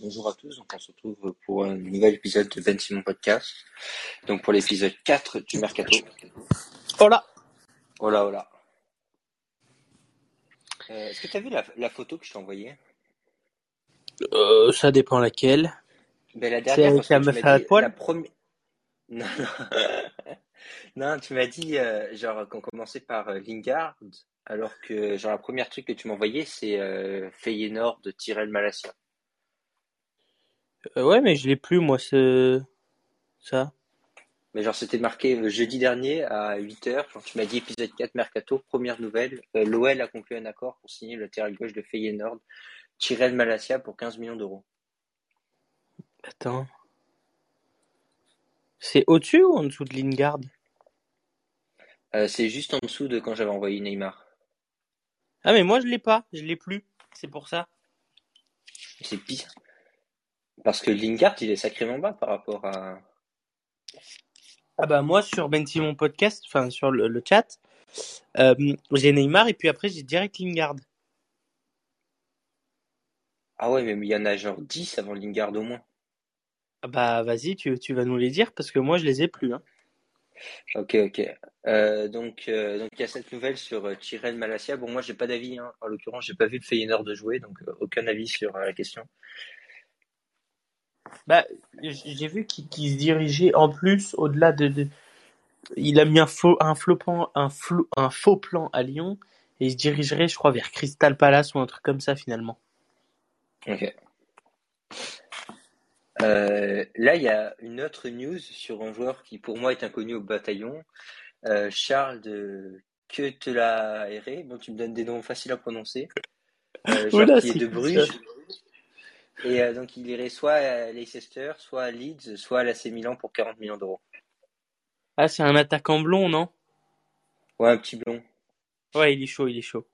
bonjour à tous, donc on se retrouve pour un nouvel épisode de Ben Simon Podcast. Donc pour l'épisode 4 du Mercato. Hola Hola, hola. Euh, Est-ce que tu as vu la, la photo que je t'ai envoyée? Euh, Ça dépend laquelle. ben, La dernière, parce que tu m'as dit la première... Non, non. non, tu m'as dit euh, genre qu'on commençait par euh, Lingard, alors que genre la première truc que tu m'as envoyé c'est euh, Feyenoord de Tyrell Malacia. Euh, Ouais, mais je l'ai plus, moi, ce... ça. Mais genre c'était marqué euh, jeudi dernier à 8h, genre tu m'as dit épisode 4 Mercato, première nouvelle, euh, l'OL a conclu un accord pour signer le latéral gauche de Feyenoord, Tyrell Malacia pour 15 millions d'euros. Attends. C'est au-dessus ou en dessous de Lingard? Euh, c'est juste en dessous de quand j'avais envoyé Neymar. Ah, mais moi, je l'ai pas. Je l'ai plus. C'est pour ça. C'est pire. Parce que Lingard, il est sacrément bas par rapport à... Ah bah moi, sur Ben Simon Podcast, enfin, sur le, le chat, euh, j'ai Neymar et puis après, j'ai direct Lingard. Ah ouais, mais il y en a genre 10 avant Lingard au moins. Ah bah vas-y, tu, tu vas nous les dire parce que moi, je les ai plus. Hein. Ok, ok. Euh, donc, euh, donc il y a cette nouvelle sur euh, Tyrell Malacia. Bon, moi, j'ai pas d'avis. Hein. En l'occurrence, j'ai pas vu le Feyenoord de jouer, donc aucun avis sur la question. Bah, j'ai vu qu'il se dirigeait en plus au-delà de, de- Il a mis un faux, un plan, un un faux plan à Lyon et il se dirigerait, je crois, vers Crystal Palace ou un truc comme ça finalement. Ok. Euh, là, il y a une autre news sur un joueur qui, pour moi, est inconnu au bataillon. Euh, Charles de Ketelaere. Bon, tu me donnes des noms faciles à prononcer. Euh, Oula, qui est de Bruges. Et euh, donc, il irait soit à Leicester, soit à Leeds, soit à l'AC Milan pour 40 millions d'euros. Ah, c'est un attaquant blond, non? Ouais, un petit blond. Ouais, il est chaud, il est chaud.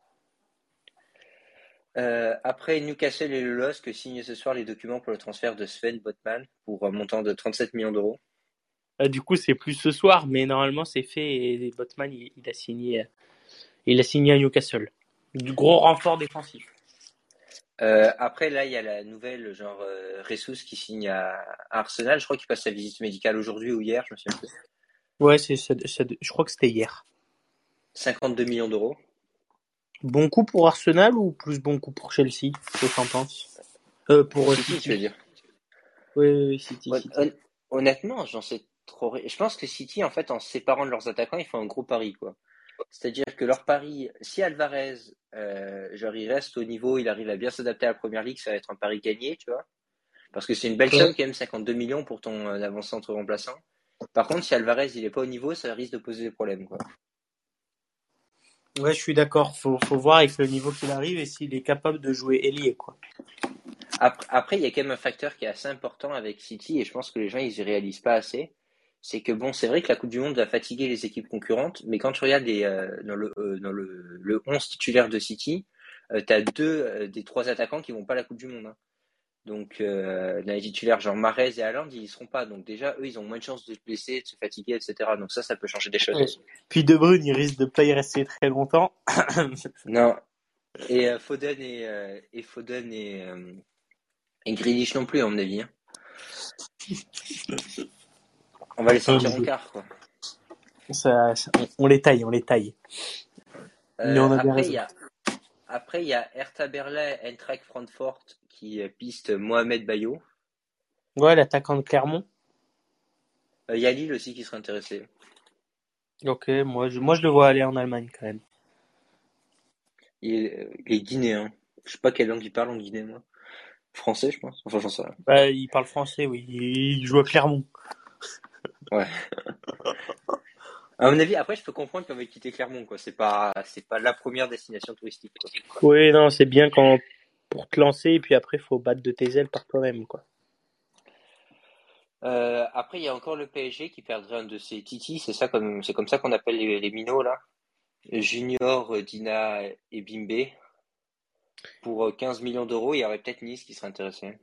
Euh, après, Newcastle et le LOSC signent ce soir les documents pour le transfert de Sven Botman pour un montant de 37 millions d'euros. Ah, du coup, c'est plus ce soir, mais normalement, c'est fait et Botman, il, il a signé, euh, il a signé à Newcastle. Du gros renfort défensif. Euh, après, là, il y a la nouvelle, genre euh, Ressus qui signe à, à Arsenal. Je crois qu'il passe sa visite médicale aujourd'hui ou hier, je me souviens plus. Ouais, c'est, je crois que c'était hier. 52 millions d'euros. Bon coup pour Arsenal ou plus bon coup pour Chelsea? Qu'est-ce que t'en penses? Euh, pour euh, City, City. tu veux dire? Oui, oui, oui, City, Hon- City. hon- honnêtement, j'en sais trop. Je pense que City, en fait, en séparant de leurs attaquants, ils font un gros pari, quoi. C'est-à-dire que leur pari, si Alvarez, euh, genre, il reste au niveau, il arrive à bien s'adapter à la première ligue, ça va être un pari gagné, tu vois. Parce que c'est une belle Ouais. somme, quand même, 52 millions pour ton euh, avant-centre remplaçant. Par contre, si Alvarez, il est pas au niveau, ça risque de poser des problèmes, quoi. Ouais, je suis d'accord. Faut, faut voir avec le niveau qu'il arrive et s'il est capable de jouer ailier, quoi. Après, après, il y a quand même un facteur qui est assez important avec City, et je pense que les gens, ils y réalisent pas assez. C'est que bon, c'est vrai que la Coupe du Monde va fatiguer les équipes concurrentes, mais quand tu regardes les, euh, dans, le, euh, dans le, le 11 titulaire de City, euh, tu as deux euh, des trois attaquants qui vont pas à la Coupe du Monde. hein. Donc, euh, dans les titulaires, genre Mahrez et Haaland, ils y seront pas. Donc déjà, eux, ils ont moins de chances de se blesser, de se fatiguer, etc. Donc ça, ça peut changer des choses Ouais. aussi. Puis De Bruyne, il risque de pas y rester très longtemps. Non. Et euh, Foden et, euh, et Foden et, euh, et Grealish non plus, à mon avis. hein. On va les sortir en quart, quoi. Ça, ça- on, on les taille, on les taille. Euh, on après, il y a, après, il y a Hertha Berlin, Eintracht Francfort qui euh, piste Mohamed Bayo. Ouais, l'attaquant de Clermont. Euh, Il y a Lille aussi qui serait intéressé. Ok, moi je, moi je le vois aller en Allemagne quand même. Il est, il est guinéen. Je sais pas quelle langue il parle en Guinée, moi. Français, je pense. Enfin, j'en sais rien. Bah, il parle français, oui. Il joue à Clermont. Ouais. À mon avis, après, je peux comprendre qu'on veut quitter Clermont, quoi. C'est pas, c'est pas la première destination touristique, quoi. Oui, non, c'est bien quand pour te lancer et puis après faut battre de tes ailes par toi-même, quoi. Euh, après, il y a encore le PSG qui perdrait un de ses titis. C'est ça comme, c'est comme ça qu'on appelle les, les minots, là. Junior, euh, Dina et Bimbe. Pour euh, 15 millions d'euros, il y aurait peut-être Nice qui serait intéressé.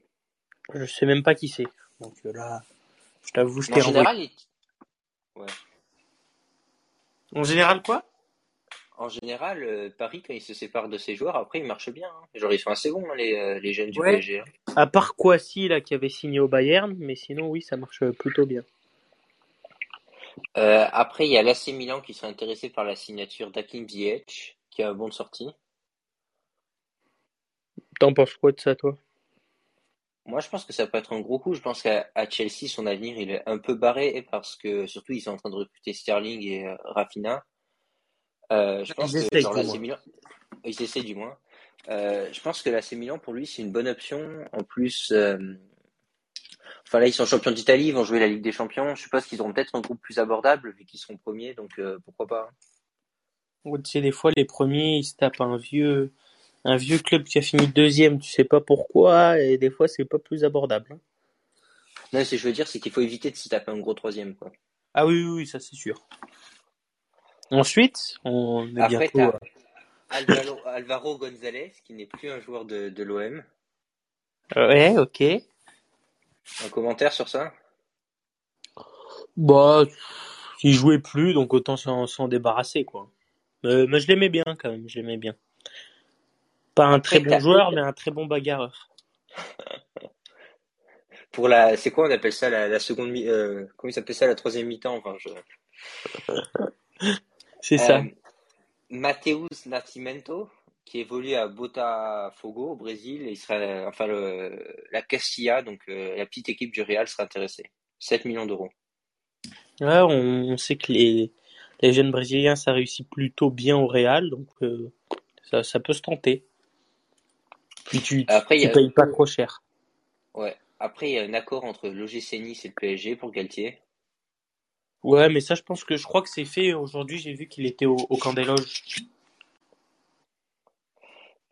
Je sais même pas qui c'est. Donc euh, là, je t'avoue, je Mais t'ai en renvoyé. général, les, En général, quoi? En général, euh, Paris, quand il se sépare de ses joueurs, après, il marche bien. hein. Genre, ils sont assez bons, hein, les, euh, les jeunes du Ouais. PSG. hein. À part Kouassi, là, qui avait signé au Bayern, mais sinon, oui, ça marche plutôt bien. Euh, après, il y a l'AC Milan qui serait intéressé par la signature d'Hakim Ziyech, qui a un bon de sortie. T'en penses quoi de ça, toi? Moi, je pense que ça peut être un gros coup. Je pense qu'à Chelsea, son avenir, il est un peu barré parce que, surtout, ils sont en train de recruter Sterling et euh, Rafinha. Euh, je pense Ils que, genre. Milan, ils essaient du moins. Euh, je pense que l'AC Milan, pour lui, c'est une bonne option. En plus, euh, enfin là, ils sont champions d'Italie, ils vont jouer la Ligue des Champions. Je suppose qu'ils auront peut-être un groupe plus abordable vu qu'ils seront premiers, donc pourquoi pas. Ouais, Tu sais, des fois, les premiers, ils se tapent un vieux, un vieux club qui a fini deuxième, tu sais pas pourquoi, et des fois, c'est pas plus abordable. hein. Non, ce que je veux dire, c'est qu'il faut éviter de se taper un gros troisième, quoi. Ah oui, oui, oui, ça, c'est sûr. Ensuite, on est Après, bientôt. t'as Alvaro, Alvaro González, qui n'est plus un joueur de, de l'OM. euh, Ouais, ok. Un commentaire sur ça? Bah, il jouait plus, donc autant s'en s'en débarrasser, quoi. Euh, mais je l'aimais bien, quand même, je l'aimais bien. Pas un très bon joueur, mais un très bon bagarreur. Pour la, c'est quoi on appelle ça la, la seconde mi, euh, comment il s'appelle ça la troisième mi-temps, enfin je. C'est ça. Euh, Mateus Nascimento, qui évolue à Botafogo au Brésil, et il sera, enfin le, la Castilla, donc euh, la petite équipe du Real sera intéressée. 7 millions d'euros. Ouais, on, on sait que les, les jeunes Brésiliens, ça réussit plutôt bien au Real, donc euh, ça, ça peut se tenter. Puis tu, Après il y tu a, payes pas trop cher. ouais. Après il y a un accord entre l'OGC Nice et le PSG pour Galtier. Ouais, mais ça, je pense que je crois que c'est fait. Aujourd'hui, j'ai vu qu'il était au, au camp des loges.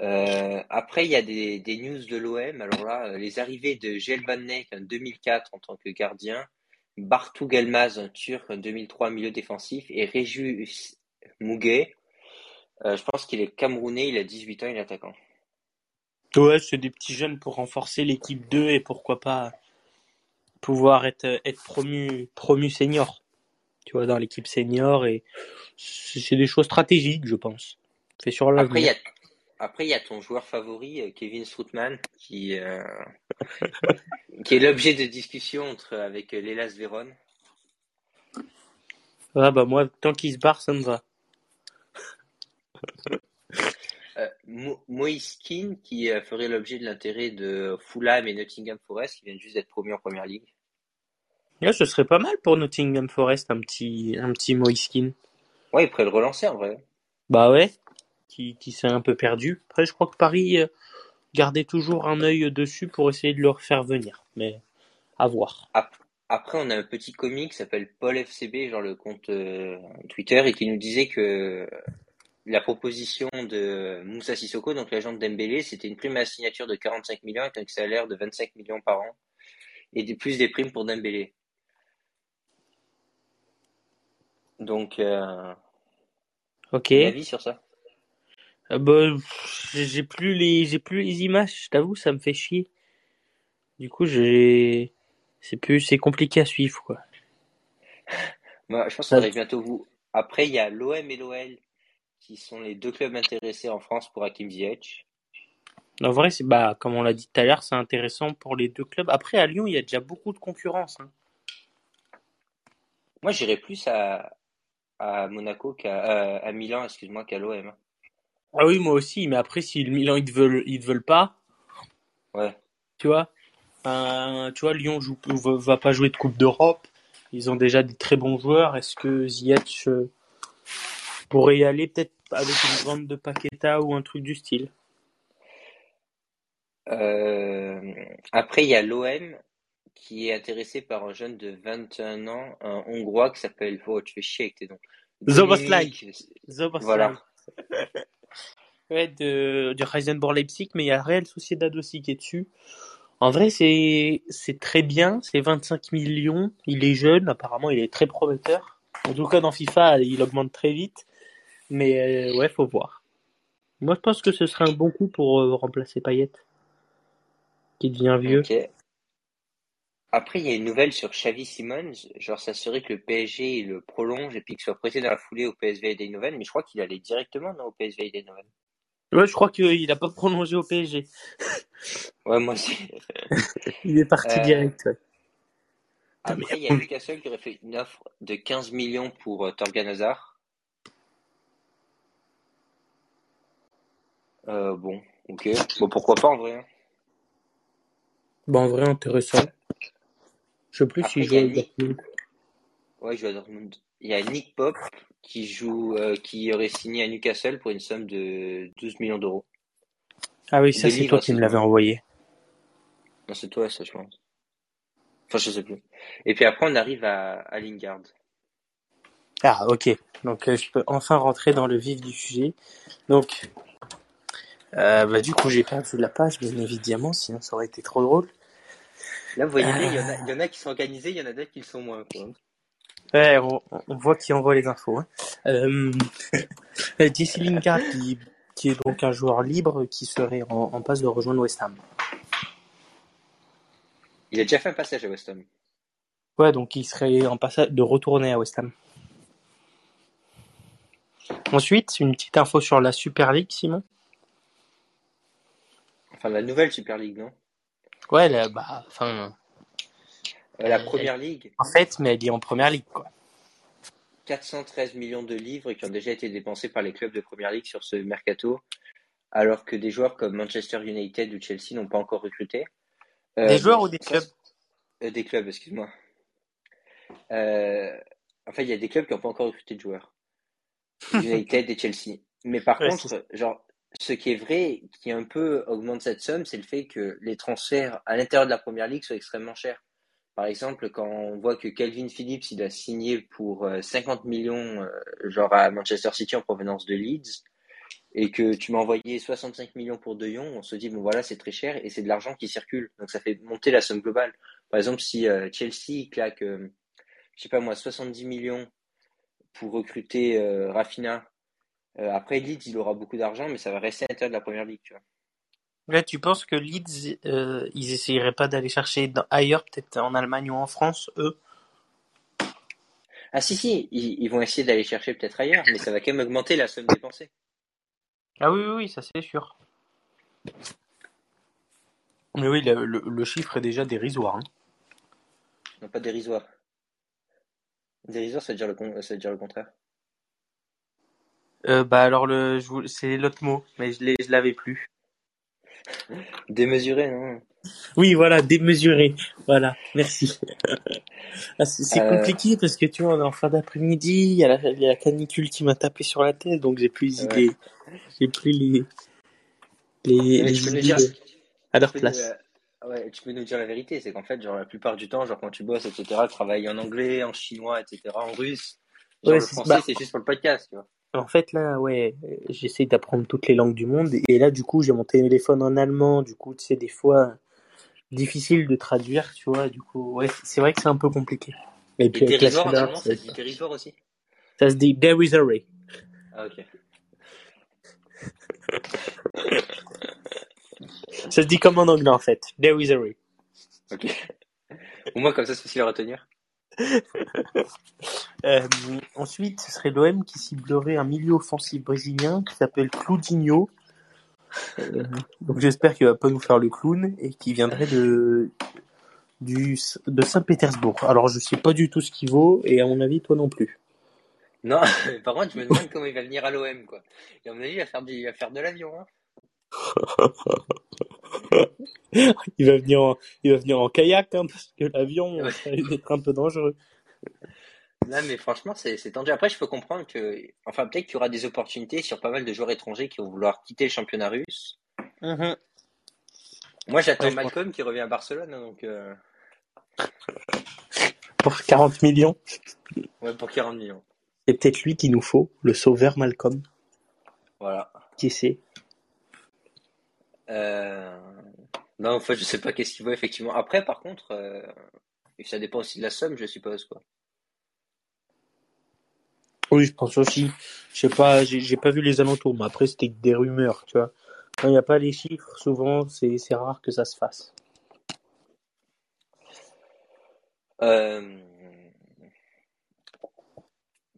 Euh, après il y a des, des news de l'OM. Alors là, euh, les arrivées de Jelvan Nek en 2004 en tant que gardien, Bartu Gelmaz, un Turc en 2003 milieu défensif, et Régis Mouguet. Euh, je pense qu'il est camerounais, il a 18 ans, il est attaquant. Ouais, c'est des petits jeunes pour renforcer l'équipe 2 et pourquoi pas pouvoir être, être promu, promu senior. Tu vois, dans l'équipe senior et c'est des choses stratégiques, je pense. C'est sur Après, il y l'avenir. a, après, il y a ton joueur favori, euh, Kevin Strootman, qui, euh, qui est l'objet de discussion entre, avec euh, l'Elas Véron. Ah bah moi, tant qu'il se barre, ça me va. Euh, Mo- Moïse Keane, qui euh, ferait l'objet de l'intérêt de Fulham et Nottingham Forest, qui viennent juste d'être promus en première ligue. Ouais, ce serait pas mal pour Nottingham Forest, un petit, un petit Moiskin. Ouais, il pourrait le relancer en vrai. Bah ouais, qui, qui s'est un peu perdu. Après, je crois que Paris euh, gardait toujours un œil dessus pour essayer de le refaire venir. Mais à voir. Ap- Après, on a un petit comique qui s'appelle Paul FCB, genre le compte euh, Twitter, et qui nous disait que la proposition de Moussa Sissoko, donc l'agent de Dembélé, c'était une prime à signature de 45 millions avec un salaire de 25 millions par an, et des, plus des primes pour Dembélé. Donc, euh, Ok. avis sur ça? Euh, bah, j'ai plus les, j'ai plus les images, je t'avoue, ça me fait chier. Du coup, j'ai, c'est plus, c'est compliqué à suivre, quoi. Moi, je pense qu'on arrive bientôt bout. Après, il y a l'OM et l'OL qui sont les deux clubs intéressés en France pour Hakim Ziyech. En vrai, c'est, bah, comme on l'a dit tout à l'heure, c'est intéressant pour les deux clubs. Après, à Lyon, il y a déjà beaucoup de concurrence, hein. Moi, j'irais plus à, à Monaco qu'à, euh, à Milan, excuse-moi, qu'à l'OM. Ah oui, moi aussi, mais après, si le Milan, ils te veulent, ils te veulent pas, Ouais. tu vois, ben, tu vois, Lyon joue, va va pas jouer de Coupe d'Europe. Ils ont déjà des très bons joueurs. Est-ce que Ziyech euh, pourrait y aller peut-être avec une vente de Paqueta ou un truc du style? Euh, après, il y a l'OM qui est intéressé par un jeune de 21 ans, un Hongrois qui s'appelle, oh, tu fais chier avec tes noms. Zoboslai. Voilà. Ouais, de, du Heisenberg Leipzig, mais il y a Real Sociedad aussi qui est dessus. En vrai, c'est, c'est très bien. C'est 25 millions. Il est jeune. Apparemment, il est très prometteur. En tout cas, dans FIFA, il augmente très vite. Mais, euh, ouais, faut voir. Moi, je pense que ce serait un bon coup pour euh, remplacer Payet, qui devient vieux. Après, il y a une nouvelle sur Xavi Simons. Genre, ça serait que le PSG le prolonge et puis qu'il soit prêté dans la foulée au PSV Eindhoven. Mais je crois qu'il allait directement non, au PSV Eindhoven. Ouais, je crois qu'il a pas prolongé au PSG. ouais, moi aussi. il est parti Euh, direct. ouais. Après, il y a Newcastle qui aurait fait une offre de 15 millions pour euh, Torgan Hazard. Euh, bon, ok. Bon, pourquoi pas en vrai. hein. Bon, en vrai, intéressant. Je sais plus Après, s'il il joue à Nick- Dortmund. Ouais, il joue à Dortmund. Il y a Nick Pop qui joue, euh, qui aurait signé à Newcastle pour une somme de 12 millions d'euros. Ah oui, ça c'est toi qui me l'avais envoyé. Non, c'est toi, ça, je pense. Enfin, je sais plus. Et puis après, on arrive à, à Lingard. Ah ok, donc euh, je peux enfin rentrer dans le vif du sujet. Donc, euh, bah, du coup j'ai perdu la page bien évidemment, sinon ça aurait été trop drôle. Là, vous voyez, Euh. il y en a, il y en a qui sont organisés, il y en a d'autres qui le sont moins, quoi. Ouais, on, on voit qui envoie les infos. Hein. Euh, euh, Jesse Lingard qui, qui est donc un joueur libre qui serait en, en passe de rejoindre West Ham. Il a déjà fait un passage à West Ham. Ouais, donc il serait en passage de retourner à West Ham. Ensuite, une petite info sur la Super League, Simon. Enfin, la nouvelle Super League, non? Ouais, là, bah, enfin, Euh, la première ligue, en fait, mais elle est en première ligue, quoi. 413 millions de livres qui ont déjà été dépensés par les clubs de première ligue sur ce mercato, alors que des joueurs comme Manchester United ou Chelsea n'ont pas encore recruté. Euh, Des joueurs ou des clubs Euh, des clubs, excuse-moi. Euh, enfin, il y a des clubs qui n'ont pas encore recruté de joueurs. United et Chelsea. Mais par Ouais, contre, genre, ce qui est vrai, qui un peu augmente cette somme, c'est le fait que les transferts à l'intérieur de la première ligue soient extrêmement chers. Par exemple, quand on voit que Calvin Phillips, il a signé pour euh, 50 millions, euh, genre à Manchester City en provenance de Leeds, et que tu m'as envoyé 65 millions pour De Jong, on se dit, bon voilà, c'est très cher, et c'est de l'argent qui circule. Donc ça fait monter la somme globale. Par exemple, si euh, Chelsea claque, euh, je sais pas moi, 70 millions pour recruter euh, Rafinha, euh, après Leeds, il aura beaucoup d'argent, mais ça va rester à l'intérieur de la première ligue, tu vois. Là, tu penses que Leeds, euh, ils essayeraient pas d'aller chercher dans- ailleurs, peut-être en Allemagne ou en France, eux? Ah si, si, ils, ils vont essayer d'aller chercher peut-être ailleurs, mais ça va quand même augmenter la somme dépensée. Ah oui, oui, oui, ça c'est sûr. Mais oui, le, le- le chiffre est déjà dérisoire. hein. Non, pas dérisoire. Dérisoire, ça veut dire le, con- ça veut dire le contraire. Euh, bah alors, le, c'est l'autre mot, mais je l'ai- je l'avais plus. Démesuré, non Oui, voilà, démesuré. Voilà, merci. Ah, c'est Euh. compliqué parce que tu vois, on est en fin d'après-midi, il y, a la- il y a la canicule qui m'a tapé sur la tête, donc j'ai plus les Ouais. idées. J'ai plus les, les, Mais les tu peux nous idées dire, à leur tu peux place. nous, euh, ouais, tu peux nous dire la vérité, c'est qu'en fait, genre, la plupart du temps, genre, quand tu bosses, etc., tu travailles en anglais, en chinois, etc., en russe. Genre, Ouais, le c'est- français, bah- c'est juste pour le podcast, tu vois. En fait, là, ouais, j'essaie d'apprendre toutes les langues du monde. Et là, du coup, j'ai mon téléphone en allemand. Du coup, tu sais, des fois, difficile de traduire, tu vois. Du coup, ouais, c'est vrai que c'est un peu compliqué. Et Et puis, avec la en chaleur, allemand, ça, se dit dérisoire aussi? Ça se dit there is a ray. Ah, ok. Ça se dit comme en anglais, en fait. There is a ray. Ok. Au moins, comme ça, c'est facile à retenir. Euh, ensuite, ce serait l'OM qui ciblerait un milieu offensif brésilien qui s'appelle Claudinho. Euh, donc j'espère qu'il va pas nous faire le clown et qui viendrait de du de Saint-Pétersbourg. Alors je sais pas du tout ce qu'il vaut et à mon avis toi non plus. Non, par contre, je me demande comment il va venir à l'OM, quoi. Et à mon avis, il va faire, du, il va faire de l'avion, hein. Il va venir en, il va venir en kayak hein, parce que l'avion Ouais. ça risque d'être un peu dangereux. Non, mais franchement, c'est c'est tendu. Après, je peux comprendre que, enfin, peut-être qu'il y aura des opportunités sur pas mal de joueurs étrangers qui vont vouloir quitter le championnat russe. Moi, j'attends Ouais, Malcolm qui revient à Barcelone, donc, euh, Pour 40 millions, ouais, pour 40 millions. c'est peut-être lui qu'il nous faut, le sauveur Malcolm. Voilà. Qui sait? Euh... Non, en fait, je sais pas qu'est-ce qu'il veut, effectivement. Après, par contre, euh, ça dépend aussi de la somme, je suppose, quoi. Oui, je pense aussi. Je sais pas, j'ai pas vu les alentours, mais après c'était des rumeurs, tu vois. Quand il n'y a pas les chiffres, souvent c'est c'est rare que ça se fasse. Euh,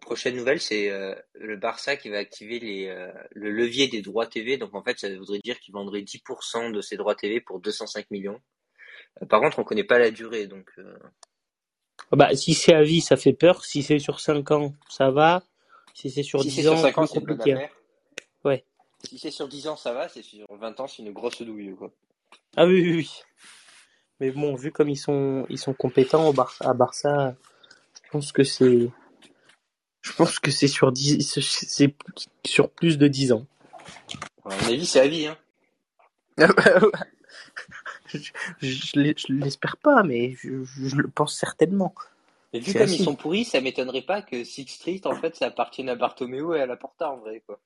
prochaine nouvelle, c'est euh, le Barça qui va activer les, euh, le levier des droits TV. Donc en fait, ça voudrait dire qu'il vendrait 10% de ses droits TV pour 205 millions. Euh, par contre, on connaît pas la durée, donc. euh, Bah, si c'est à vie, ça fait peur. Si c'est sur 5 ans, ça va. Si c'est sur si 10 c'est sur ans, 5 ans, plus c'est compliqué. Ouais. Si c'est sur 10 ans, ça va. C'est sur 20 ans, c'est une grosse douille, quoi. Ah oui, oui, oui. Mais bon, vu comme ils sont, ils sont compétents au Barça, à Barça, je pense que c'est, je pense que c'est sur 10, c'est c'est sur plus de 10 ans. À mon avis, c'est à vie, hein. je je l'ai- je l'espère pas, mais je, je le pense certainement. Mais vu comme assis. ils sont pourris, ça m'étonnerait pas que Six Street, en fait, ça appartienne à Bartomeu et à la Porta, en vrai, quoi.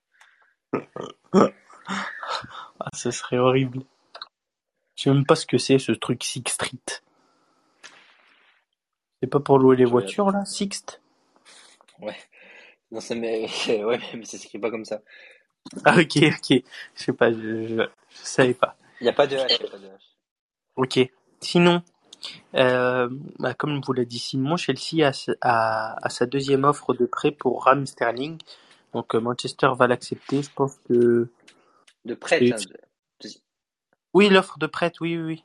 Ah, ce serait horrible. Je sais même pas ce que c'est ce truc Six Street. C'est pas pour louer les Je- voitures là, Sixte Ouais. Non, ça m'est... Ouais, mais ça s'écrit pas comme ça. Ah ok, ok. Je sais pas, je, je, je savais pas. Il n'y a pas de H, y a pas de H. Ok. Sinon, euh, bah, comme vous l'a dit Simon, Chelsea a, a, a sa deuxième offre de prêt pour Ram Sterling. Donc euh, Manchester va l'accepter. Je pense que De Et- hein, de- oui, l'offre de prêt, oui, oui, oui.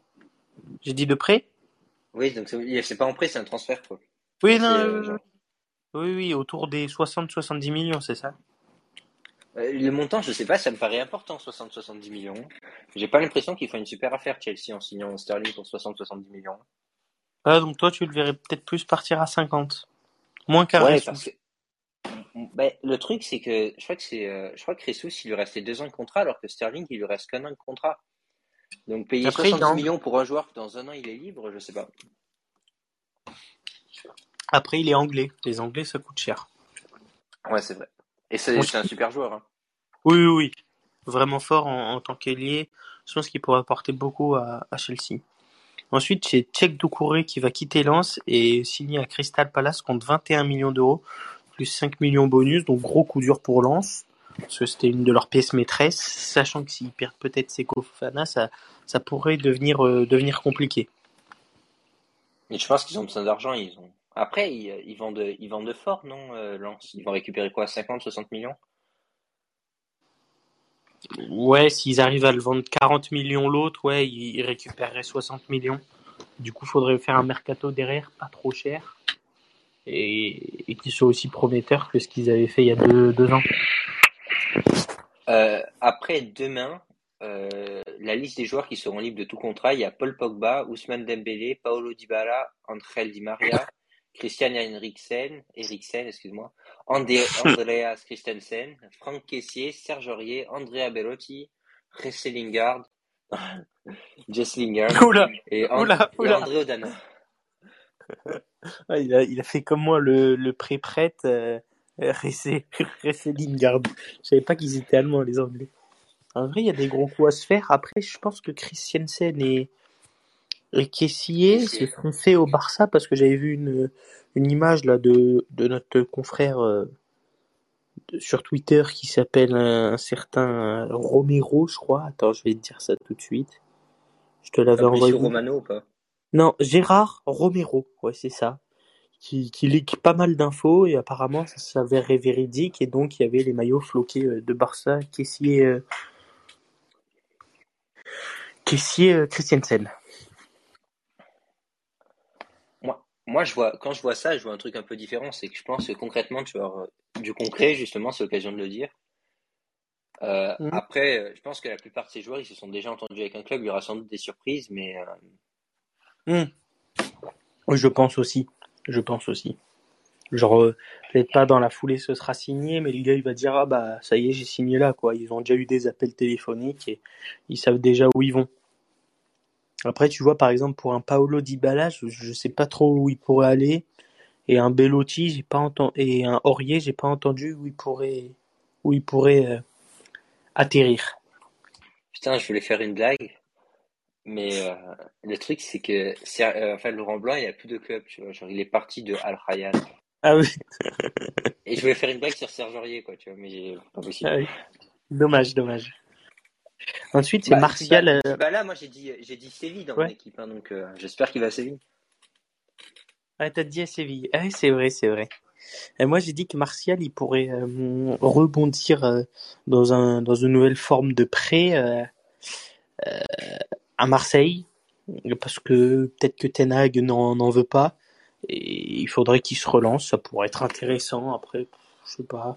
J'ai dit de prêt? Oui, donc c'est pas en prêt, c'est un transfert, quoi. Oui, non, euh, genre- oui, oui, autour des 60-70 millions, c'est ça Euh, Le montant, je sais pas, ça me paraît important, 60-70 millions. J'ai pas l'impression qu'ils font une super affaire, Chelsea, en signant Sterling pour 60-70 millions. Ah, donc toi, tu le verrais peut-être plus partir à 50. Moins qu'à Ouais, parce que ben, le truc, c'est que je crois que c'est, euh, je crois que Ressus, il lui restait deux ans de contrat, alors que Sterling, il lui reste qu'un an de contrat. Donc payer Après, 70 non. millions pour un joueur que dans un an il est libre, je sais pas. Après, il est anglais. Les anglais, ça coûte cher. Ouais, c'est vrai. Et c'est un super joueur. Hein. Oui, oui, oui. Vraiment fort en, en tant qu'ailier. Je pense qu'il pourrait apporter beaucoup à, à Chelsea. Ensuite, c'est Tchèque Doucouré qui va quitter Lens et signer à Crystal Palace contre 21 millions d'euros, plus 5 millions bonus, donc gros coup dur pour Lens, parce que c'était une de leurs pièces maîtresses, sachant que s'ils perdent peut-être Seko Fofana, ça, ça pourrait devenir, euh, devenir compliqué. Mais je pense qu'ils ont besoin d'argent. Ils ont. Après, ils, ils vendent, ils vendent fort, non, euh, Lens Ils vont récupérer quoi, 50, 60 millions? Ouais, s'ils arrivent à le vendre 40 millions l'autre, ouais, ils récupéreraient 60 millions. Du coup, faudrait faire un mercato derrière, pas trop cher. Et, et qui soit aussi prometteur que ce qu'ils avaient fait il y a deux, deux ans. Euh, après, demain, euh, la liste des joueurs qui seront libres de tout contrat, il y a Paul Pogba, Ousmane Dembélé, Paolo Dybala, Angel Di Maria, Christian Eriksen, Eriksen, excuse-moi, Andreas Christensen, Franck Kessier, Serge Aurier, Andrea Belotti, Resse Lingard, Jess Lingard Oula, et, And- Oula, et. André Odana. il, a, il a fait comme moi le, le pré-prête euh, Lingard. Je savais pas qu'ils étaient allemands, les Anglais. En vrai, il y a des gros coups à se faire. Après, je pense que Christiansen et, et Kessier. sont faits au Barça parce que j'avais vu une, une image là de, de notre confrère euh, de- sur Twitter qui s'appelle un, un certain Romero, je crois. Attends, je vais te dire ça tout de suite. Je te l'avais envoyé. Romano ou pas? Non, Gérard Romero, ouais, c'est ça. Qui, qui leak pas mal d'infos et apparemment ça s'avérait véridique et donc il y avait les maillots floqués euh, de Barça, Kessier, euh, euh, Christiansen. Moi, je vois, quand je vois ça, je vois un truc un peu différent. C'est que je pense que concrètement, tu euh, du concret, justement, c'est l'occasion de le dire. Euh, Mhm. après, euh, je pense que la plupart de ces joueurs, ils se sont déjà entendus avec un club. Il y aura sans doute des surprises, mais euh, Oui, je pense aussi. Je pense aussi. Genre, euh, peut-être pas dans la foulée ce sera signé, mais le gars il va dire ah bah ça y est j'ai signé là quoi. Ils ont déjà eu des appels téléphoniques et ils savent déjà où ils vont. Après tu vois par exemple pour un Paolo Dybala, je, je sais pas trop où il pourrait aller et un Bellotti j'ai pas entendu et un Aurier j'ai pas entendu où il pourrait où il pourrait euh, atterrir. putain, je voulais faire une blague. Mais euh, le truc, c'est que euh, enfin, Laurent Blanc, il a plus de club, tu vois. Genre, il est parti de Al Rayyan. Ah oui, Et je voulais faire une blague sur Serge Aurier, quoi, tu vois, mais j'ai pas possible. ah oui. dommage dommage. Ensuite c'est Bah, Martial. Euh, Dybala, moi j'ai dit, j'ai dit Séville dans Ouais. mon équipe, hein, donc euh, j'espère qu'il va à Séville. Ah, t'as dit à Séville. Ah, c'est vrai, c'est vrai. Et moi, j'ai dit que Martial, il pourrait euh, rebondir euh, dans un dans une nouvelle forme de prêt à Marseille, parce que peut-être que Ten Hag n'en veut pas, et il faudrait qu'il se relance. Ça pourrait être intéressant. Après, je sais pas.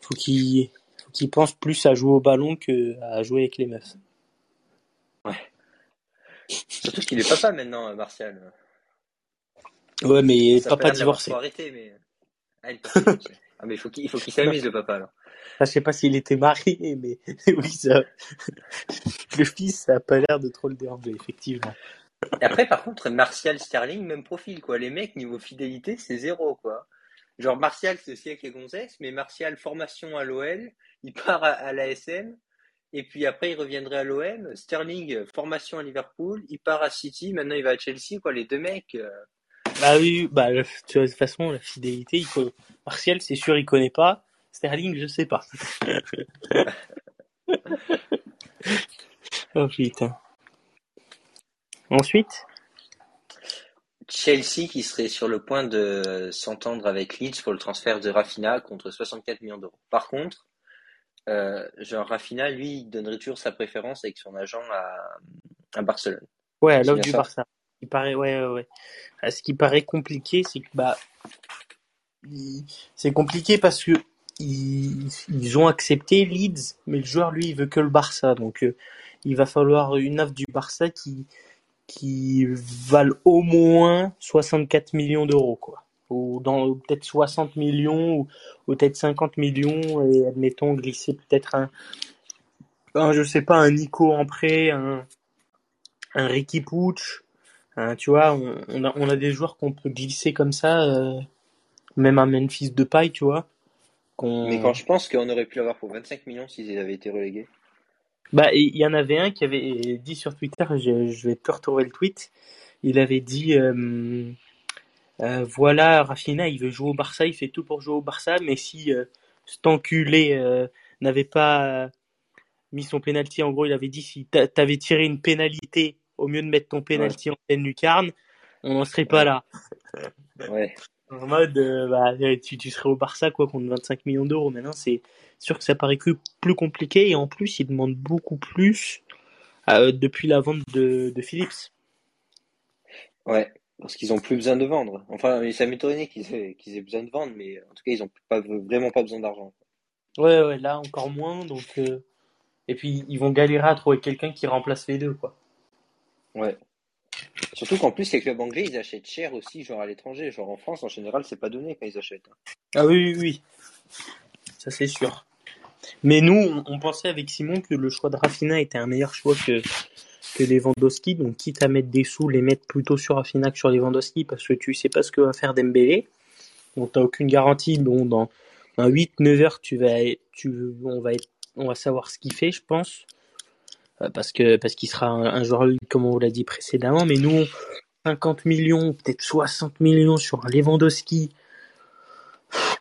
Faut qu'il qu'il pense plus à jouer au ballon que à jouer avec les meufs. Ouais. Surtout qu'il est papa maintenant, Martial. Ouais, mais papa divorcé. arrêter, mais. Ah, ah, mais il faut qu'il s'amuse, le papa, là. Ah, je sais pas s'il était marié, mais oui, ça... le fils, ça a pas l'air de trop le déranger, effectivement. Et après, par contre, Martial Sterling, même profil, quoi. Les mecs, niveau fidélité, c'est zéro, quoi. Genre, Martial, c'est aussi avec les gonzesses, mais Martial, formation à l'OL, il part à, l'ASM, et puis après, il reviendrait à l'OM. Sterling, formation à Liverpool, il part à City, maintenant il va à Chelsea, quoi. Les deux mecs. Euh, bah oui, bah, de toute façon, la fidélité, il. Martial, c'est sûr, il connaît pas. Sterling, je sais pas. oh putain. Ensuite? Chelsea qui serait sur le point de s'entendre avec Leeds pour le transfert de Rafinha contre 64 millions d'euros. Par contre, euh, genre Rafinha, lui, il donnerait toujours sa préférence avec son agent à, à Barcelone. Ouais, à l'offre du Barça. Il paraît, ouais, ouais, ouais. Ce qui paraît compliqué, c'est que bah, c'est compliqué parce que ils, ils, ont accepté Leeds, mais le joueur lui il veut que le Barça, donc euh, il va falloir une offre du Barça qui qui valent au moins 64 millions d'euros quoi ou dans peut-être 60 millions ou, peut-être 50 millions et admettons glisser peut-être un, un je sais pas un Nico en prêt un un Ricky Pucci Hein, tu vois, on, a, on a des joueurs qu'on peut glisser comme ça, euh, même un Memphis de paille, tu vois. Mais quand je pense qu'on aurait pu l'avoir pour 25 millions s'ils avaient été relégués. Bah, il y en avait un qui avait dit sur Twitter, je, je vais te retrouver le tweet, il avait dit euh, euh, voilà, Rafina, il veut jouer au Barça, il fait tout pour jouer au Barça, mais si euh, cet enculé euh, n'avait pas mis son penalty, en gros, il avait dit si t'avais tiré une pénalité au mieux de mettre ton penalty en pleine lucarne, on n'en serait pas là. Ouais. En mode, euh, bah, tu, tu, serais au Barça quoi contre 25 millions d'euros. Maintenant, c'est sûr que ça paraît plus compliqué et en plus, ils demandent beaucoup plus euh, depuis la vente de, de Philips. Ouais, parce qu'ils ont plus besoin de vendre. Enfin, ça m'étonnerait qu'ils aient, qu'ils aient besoin de vendre, mais en tout cas, ils ont pas, vraiment pas besoin d'argent. Ouais, ouais, là encore moins. Donc, euh, et puis ils vont galérer à trouver quelqu'un qui remplace les deux, quoi. Ouais. Surtout qu'en plus, les clubs anglais, ils achètent cher aussi, genre à l'étranger. Genre en France, en général, c'est pas donné quand ils achètent. Hein. Ah oui, oui, oui. Ça, c'est sûr. Mais nous, on, pensait avec Simon que le choix de Raffina était un meilleur choix que, que Lewandowski. Donc, quitte à mettre des sous, les mettre plutôt sur Raffina que sur Lewandowski parce que tu sais pas ce que va faire Dembélé. Donc, t'as aucune garantie. Bon, dans, dans 8-9 heures, tu vas, tu, on va on va savoir ce qu'il fait, je pense. Euh, parce que parce qu'il sera un, joueur comme on vous l'a dit précédemment mais nous 50 millions peut-être 60 millions sur un Lewandowski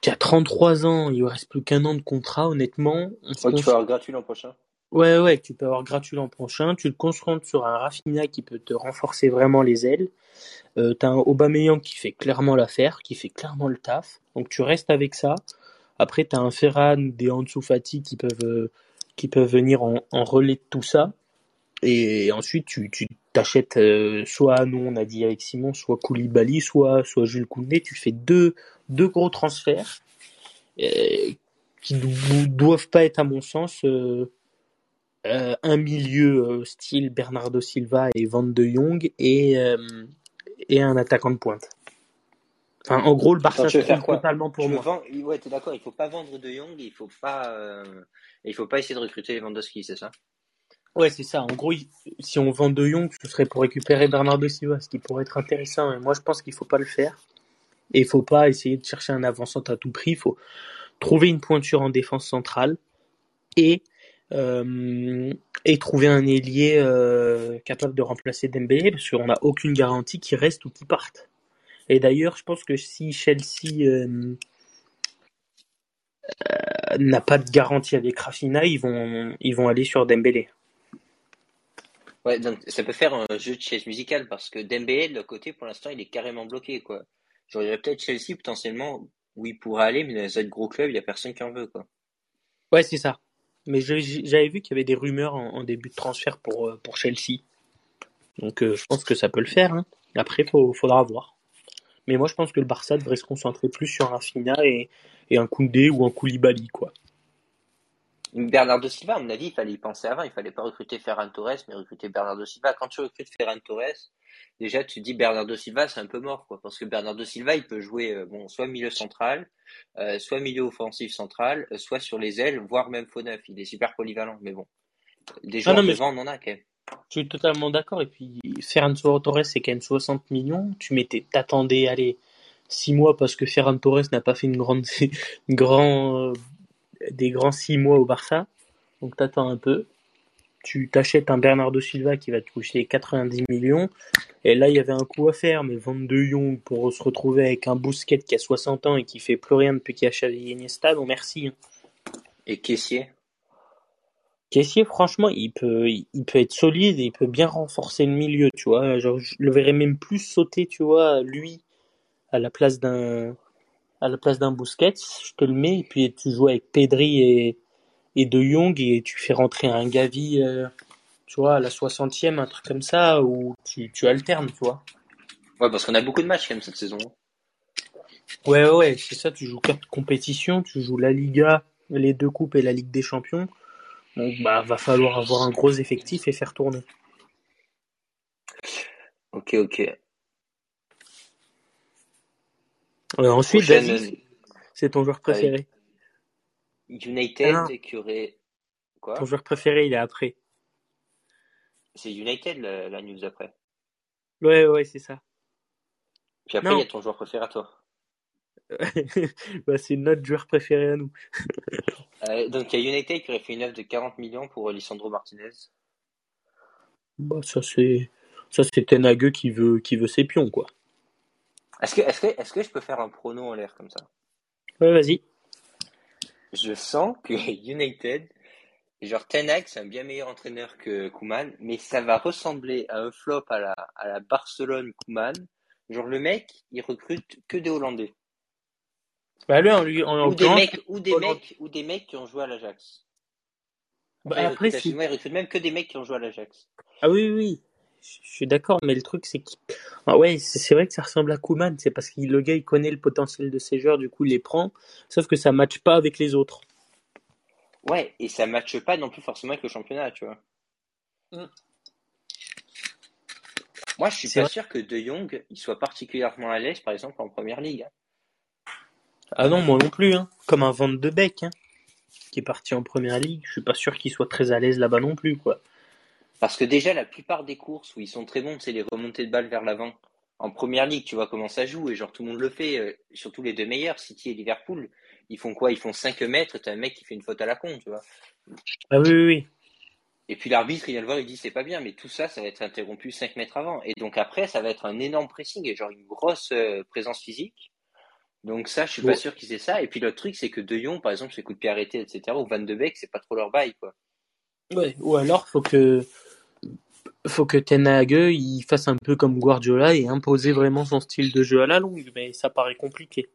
qui a 33 ans il reste plus qu'un an de contrat honnêtement on tu peux avoir gratuit l'an prochain ouais ouais tu peux avoir gratuit l'an prochain tu le concentres sur un Rafinha qui peut te renforcer vraiment les ailes euh, t'as un Aubameyang qui fait clairement l'affaire qui fait clairement le taf donc tu restes avec ça après t'as un Ferran des Ansu qui peuvent euh, qui peuvent venir en, relais de tout ça. Et ensuite, tu, tu t'achètes euh, soit, nous on a dit avec Simon, soit Koulibaly, soit, soit Jules Koundé. Tu fais deux, deux gros transferts euh, qui ne doivent pas être, à mon sens, euh, un milieu style Bernardo Silva et Van de Jong et, et un attaquant de pointe. Enfin, en gros, le Barça se faire totalement pour moi. Vends... Ouais, t'es d'accord. Il faut pas vendre De Jong. Il faut pas. Euh... Il faut pas essayer de recruter Lewandowski, c'est ça? Ouais, c'est ça. En gros, si on vend De Jong, ce serait pour récupérer Bernardo Silva, ce qui pourrait être intéressant. Mais moi, je pense qu'il faut pas le faire. Et il faut pas essayer de chercher un avançant à tout prix. Il faut trouver une pointure en défense centrale et euh, et trouver un ailier euh, capable de remplacer Dembélé parce qu'on n'a aucune garantie qu'il reste ou qu'il parte. Et d'ailleurs, je pense que si Chelsea euh, n'a pas de garantie avec Rafinha, ils vont, ils vont aller sur Dembélé. Ouais, donc ça peut faire un jeu de chaise musicale parce que Dembélé, de l'autre côté, pour l'instant, il est carrément bloqué, quoi. J'aurais peut-être Chelsea potentiellement où il pourrait aller, mais dans les autres gros clubs, il n'y a personne qui en veut, quoi. Ouais, c'est ça. Mais j'avais vu qu'il y avait des rumeurs en, début de transfert pour, euh, pour Chelsea. Donc euh, je pense que ça peut le faire. Hein. Après, il faudra voir. Mais moi, je pense que le Barça devrait se concentrer plus sur un Fina et, et un Koundé ou un Koulibaly, quoi. Bernardo Silva, à mon avis, il fallait y penser avant. Il fallait pas recruter Ferran Torres, mais recruter Bernardo Silva. Quand tu recrutes Ferran Torres, déjà tu dis Bernardo Silva, c'est un peu mort, quoi. Parce que Bernardo Silva, il peut jouer euh, bon, soit milieu central, euh, soit milieu offensif central, euh, soit sur les ailes, voire même faux neuf. Il est super polyvalent, mais bon. Des joueurs ah devant, on en a quand même. Je suis totalement d'accord. Et puis, Ferran Torres, c'est quand même 60 millions. Tu m'étais, t'attendais, allez, 6 mois parce que Ferran Torres n'a pas fait une grande, une grand, des grands 6 mois au Barça. Donc, t'attends un peu. Tu t'achètes un Bernardo Silva qui va te coûter 90 millions. Et là, il y avait un coup à faire, mais 22 Young pour se retrouver avec un Bousquet qui a 60 ans et qui fait plus rien depuis qu'il a Xavi Iniesta, donc merci. Hein. Et Caissier Caissier, franchement, il peut, il peut être solide et il peut bien renforcer le milieu, tu vois. Genre, je le verrais même plus sauter, tu vois, lui, à la place d'un, à la place d'un Busquets, je te le mets, et puis tu joues avec Pedri et, et De Jong et tu fais rentrer un Gavi, euh, tu vois, à la 60e, un truc comme ça, où tu, tu alternes, tu vois. Ouais, parce qu'on a beaucoup de matchs quand même cette saison. Ouais, ouais, ouais, c'est ça, tu joues quatre compétitions, tu joues la Liga, les deux coupes et la Ligue des Champions. Donc, bah, va falloir avoir un gros effectif et faire tourner. Ok, ok. Euh, ensuite, c'est ton joueur préféré. United ah qui aurait. Quoi? Ton joueur préféré, il est après. C'est United la, news après. Ouais, ouais, c'est ça. Puis après, il y a ton joueur préféré à toi. bah, c'est notre joueur préféré à nous. Euh, donc il y a United qui aurait fait une offre de 40 millions pour Lisandro Martinez. Bah ça c'est ça c'est Tenague qui veut qui veut ses pions quoi. Est-ce que est-ce que est-ce que je peux faire un prono en l'air comme ça? Ouais vas-y. Je sens que United genre Tenague c'est un bien meilleur entraîneur que Kuman mais ça va ressembler à un flop à la à la Barcelone Kuman. Genre le mec, il recrute que des Hollandais. Bah lui, lui, ou, des mecs, ou, des mecs, ou des mecs qui ont joué à l'Ajax. Bah, après, après il recrute même que des mecs qui ont joué à l'Ajax. Ah oui, oui, je suis d'accord, mais le truc c'est que ah ouais, c'est vrai que ça ressemble à Kuman, c'est parce que le gars il connaît le potentiel de ses joueurs, du coup il les prend, sauf que ça matche pas avec les autres. Ouais, et ça matche pas non plus forcément avec le championnat, tu vois. Mm. Moi, je suis pas sûr que De Jong il soit particulièrement à l'aise, par exemple, en première ligue. Hein. Ah non, moi non plus. Hein. Comme un Van de Beek, hein, qui est parti en première ligue. Je suis pas sûr qu'il soit très à l'aise là-bas non plus, quoi. Parce que déjà, la plupart des courses où ils sont très bons, c'est les remontées de balles vers l'avant. En première ligue, tu vois comment ça joue, et genre tout le monde le fait, euh, surtout les deux meilleurs, City et Liverpool. Ils font quoi? Ils font 5 mètres, t'as un mec qui fait une faute à la con, tu vois. Ah oui, oui, oui. Et puis l'arbitre, il vient le voir, il dit c'est pas bien, mais tout ça, ça va être interrompu 5 mètres avant. Et donc après, ça va être un énorme pressing et genre une grosse euh, présence physique. Donc ça, je suis pas sûr qu'ils aient ça. Et puis l'autre truc, c'est que De Jong, par exemple, ses coups de pied arrêtés, etc., ou Van de Beek, c'est pas trop leur bail, quoi. Ouais, ou alors, faut que, faut que Ten il fasse un peu comme Guardiola et imposer vraiment son style de jeu à la longue, mais ça paraît compliqué.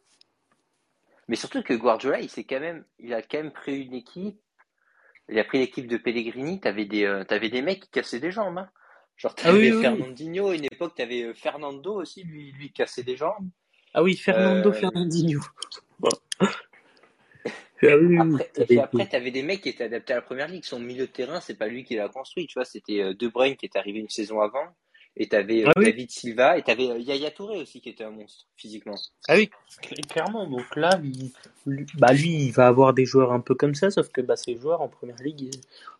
Mais surtout que Guardiola, il s'est quand même, il a quand même pris une équipe. Il a pris l'équipe de Pellegrini. T'avais des, euh, avais des mecs qui cassaient des jambes. Hein. Genre ah t'avais Fernandinho. À une époque, t'avais euh, Fernando aussi, lui, lui cassait des jambes. Ah oui, Fernando euh, Fernandinho. Ah après, et après, tu avais des mecs qui étaient adaptés à la première ligue. Son milieu de terrain, c'est pas lui qui l'a construit. Tu vois, c'était euh, De Bruyne qui est arrivé une saison avant. Et tu avais euh, ah David Silva. Et tu avais Yaya Touré aussi qui était un monstre physiquement. Ah oui, clairement. Donc là, lui, bah lui, il va avoir des joueurs un peu comme ça. Sauf que bah, ces joueurs en première ligue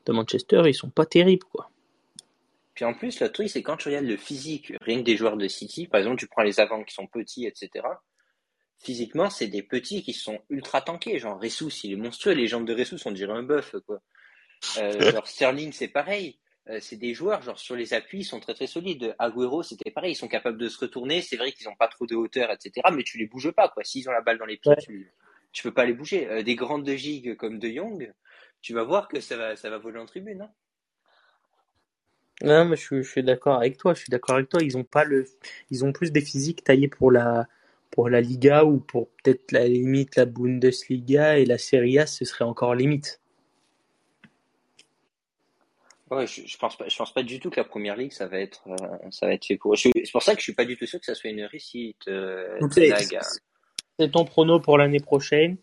de Manchester, ils sont pas terribles. quoi. Puis en plus, le truc, c'est quand tu regardes le physique, rien que des joueurs de City, par exemple, tu prends les avants qui sont petits, etc. Physiquement, c'est des petits qui sont ultra tankés. Genre Ressus, il est monstrueux. Les jambes de Ressus, on dirait un bœuf, quoi. Euh, genre Sterling, c'est pareil. Euh, c'est des joueurs, genre sur les appuis, ils sont très très solides. Agüero, c'était pareil. Ils sont capables de se retourner. C'est vrai qu'ils n'ont pas trop de hauteur, etc. Mais tu les bouges pas, quoi. S'ils ont la balle dans les pieds, tu, tu peux pas les bouger. Euh, des grandes de gigs comme De Jong, tu vas voir que ça va, ça va voler en tribune. Hein. Non, mais je, suis, d'accord avec toi. Je suis d'accord avec toi. Ils ont pas le, ils ont plus des physiques taillés pour la, pour la Liga ou pour peut-être la limite la Bundesliga et la Serie A, ce serait encore limite. Ouais, je, je pense pas, je pense pas du tout que la première ligue ça va être, euh, ça va être fait pour. C'est pour ça que je suis pas du tout sûr que ça soit une réussite. Euh, c'est ton prono pour l'année prochaine.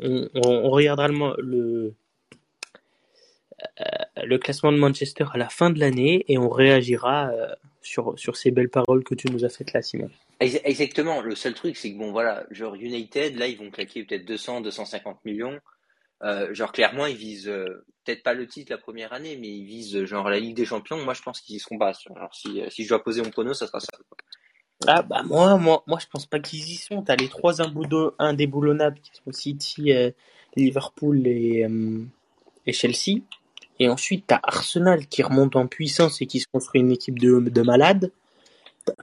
On, on, regardera le, le, euh, le, classement de Manchester à la fin de l'année et on réagira sur, sur ces belles paroles que tu nous as faites là, Simon. Exactement. Le seul truc, c'est que bon, voilà, genre United, là, ils vont claquer peut-être 200, 250 millions. Euh, genre clairement, ils visent euh, peut-être pas le titre la première année, mais ils visent euh, genre la Ligue des Champions. Moi, je pense qu'ils y seront pas. Alors si, si je dois poser mon prono, ça sera ça. Ah bah moi, moi, moi, je pense pas qu'ils y sont. T'as les trois indéboulonnables qui sont City, Liverpool et, et Chelsea. Et ensuite, t'as Arsenal qui remonte en puissance et qui se construit une équipe de, de malades.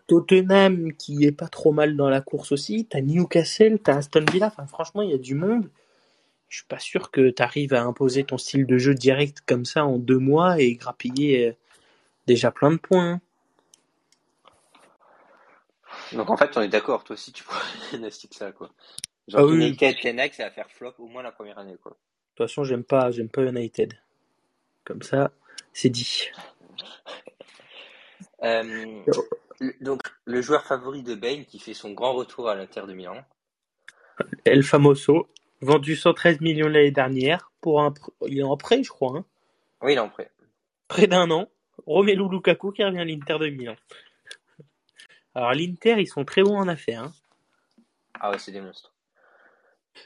Tottenham qui est pas trop mal dans la course aussi. T'as Newcastle, t'as Aston Villa. Enfin, franchement, il y a du monde je suis pas sûr que tu arrives à imposer ton style de jeu direct comme ça en deux mois et grappiller euh, déjà plein de points. Hein. Donc en fait, on est d'accord, toi aussi tu pourrais diagnostiquer ça quoi. Genre ah United, ça va faire flop au moins la première année quoi. De toute façon, j'aime pas, j'aime pas United. Comme ça, c'est dit. Euh, donc le joueur favori de Bale qui fait son grand retour à l'Inter de Milan. El Famoso. Vendu 113 millions l'année dernière. Pour un, il est en prêt, je crois. Hein. Oui, il est en prêt. Près d'un an. Romelu Lukaku qui revient à l'Inter de Milan. Alors l'Inter, ils sont très bons en affaires. Hein. Ah ouais, c'est des monstres.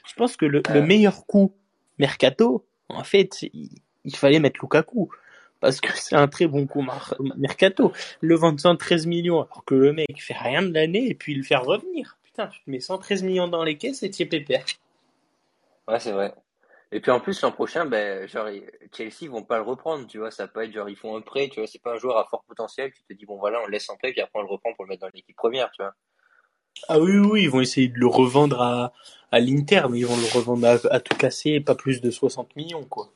Je pense que le, euh. meilleur coup mercato, en fait, il, fallait mettre Lukaku. Parce que c'est un très bon coup mercato. Le vendre 113 millions alors que le mec fait rien de l'année et puis le faire revenir. Putain, tu te mets 113 millions dans les caisses et tu es pépère. Ouais, c'est vrai. Et puis en plus, l'an prochain, ben, genre, Chelsea vont pas le reprendre, tu vois. Ça peut être genre, ils font un prêt, tu vois. C'est pas un joueur à fort potentiel. Tu te dis, bon, voilà, on le laisse en prêt, puis après on le reprend pour le mettre dans l'équipe première, tu vois. Ah oui, oui, ils vont essayer de le revendre à, à l'Inter, mais ils vont le revendre à, tout casser, pas plus de 60 millions, quoi.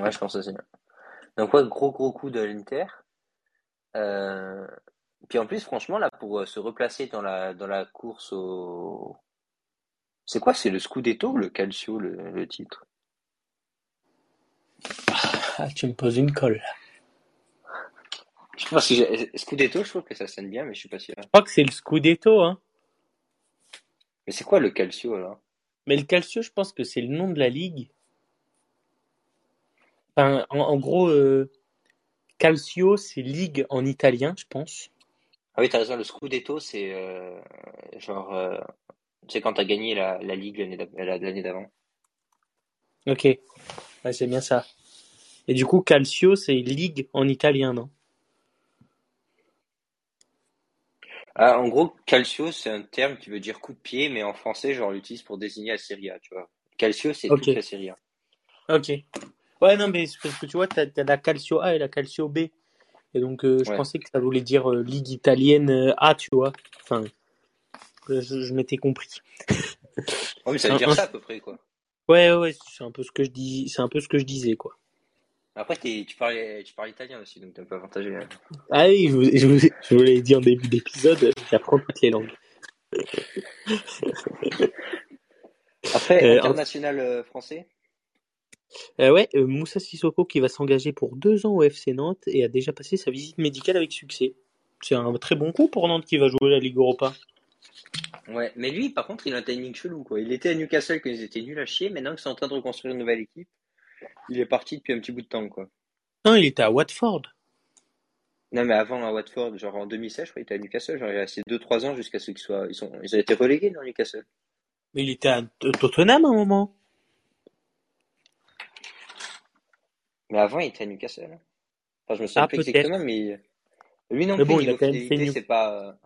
Ouais, je pense aussi. Donc, ouais, gros, gros coup de l'Inter. Euh... Puis en plus, franchement, là, pour euh, se replacer dans la, dans la course au, c'est quoi? C'est le Scudetto ou le Calcio, le, titre? Ah, tu me poses une colle. Je pense que Scudetto, je trouve que ça sonne bien, mais je suis pas sûr. Je crois que c'est le Scudetto, hein. Mais c'est quoi le Calcio, alors? Mais le Calcio, je pense que c'est le nom de la ligue. En, gros, euh, Calcio, c'est ligue en italien, je pense. Ah oui, t'as raison, le Scudetto, c'est euh, genre euh, c'est quand tu as gagné la, la Ligue l'année d'avant. Ok, c'est bien ça. Et du coup, Calcio, c'est Ligue en italien, non? Ah, En gros, Calcio, c'est un terme qui veut dire coup de pied, mais en français, genre, on l'utilise pour désigner la Serie A, tu vois. Calcio, c'est toute la Serie A. Ok. Ouais, non, mais parce que tu vois, tu as, la Calcio A et la Calcio B. Et donc, euh, je pensais que ça voulait dire euh, Ligue italienne euh, A, tu vois. Enfin, je, m'étais compris. Oh, mais ça veut dire ça à peu près, quoi. Ouais, ouais, c'est un peu ce que je dis, c'est un peu ce que je disais, quoi. Après, tu parles, tu parles italien aussi, donc t'es un peu avantagé. Hein. Ah oui, je, je, je vous l'ai dit en début d'épisode, j'apprends toutes les langues. Après, euh, international français? Euh, Ouais, euh, Moussa Sissoko qui va s'engager pour deux ans au FC Nantes et a déjà passé sa visite médicale avec succès. C'est un très bon coup pour Nantes qui va jouer la Ligue Europa. Ouais, mais lui, par contre, il a un timing chelou, quoi. Il était à Newcastle quand ils étaient nuls à chier, maintenant qu'ils sont en train de reconstruire une nouvelle équipe, il est parti depuis un petit bout de temps, quoi. Non, il était à Watford. Non, mais avant à Watford, genre en 2016, je crois, il était à Newcastle, genre il est resté 2-3 ans jusqu'à ce qu'ils soient, ils sont, ils ont été relégués dans Newcastle. Mais il était à Tottenham à un moment. Mais avant, il était à Newcastle. Enfin, je me souviens ah, plus exactement, mais lui non mais plus, bon, il a quand même fait c'est pas,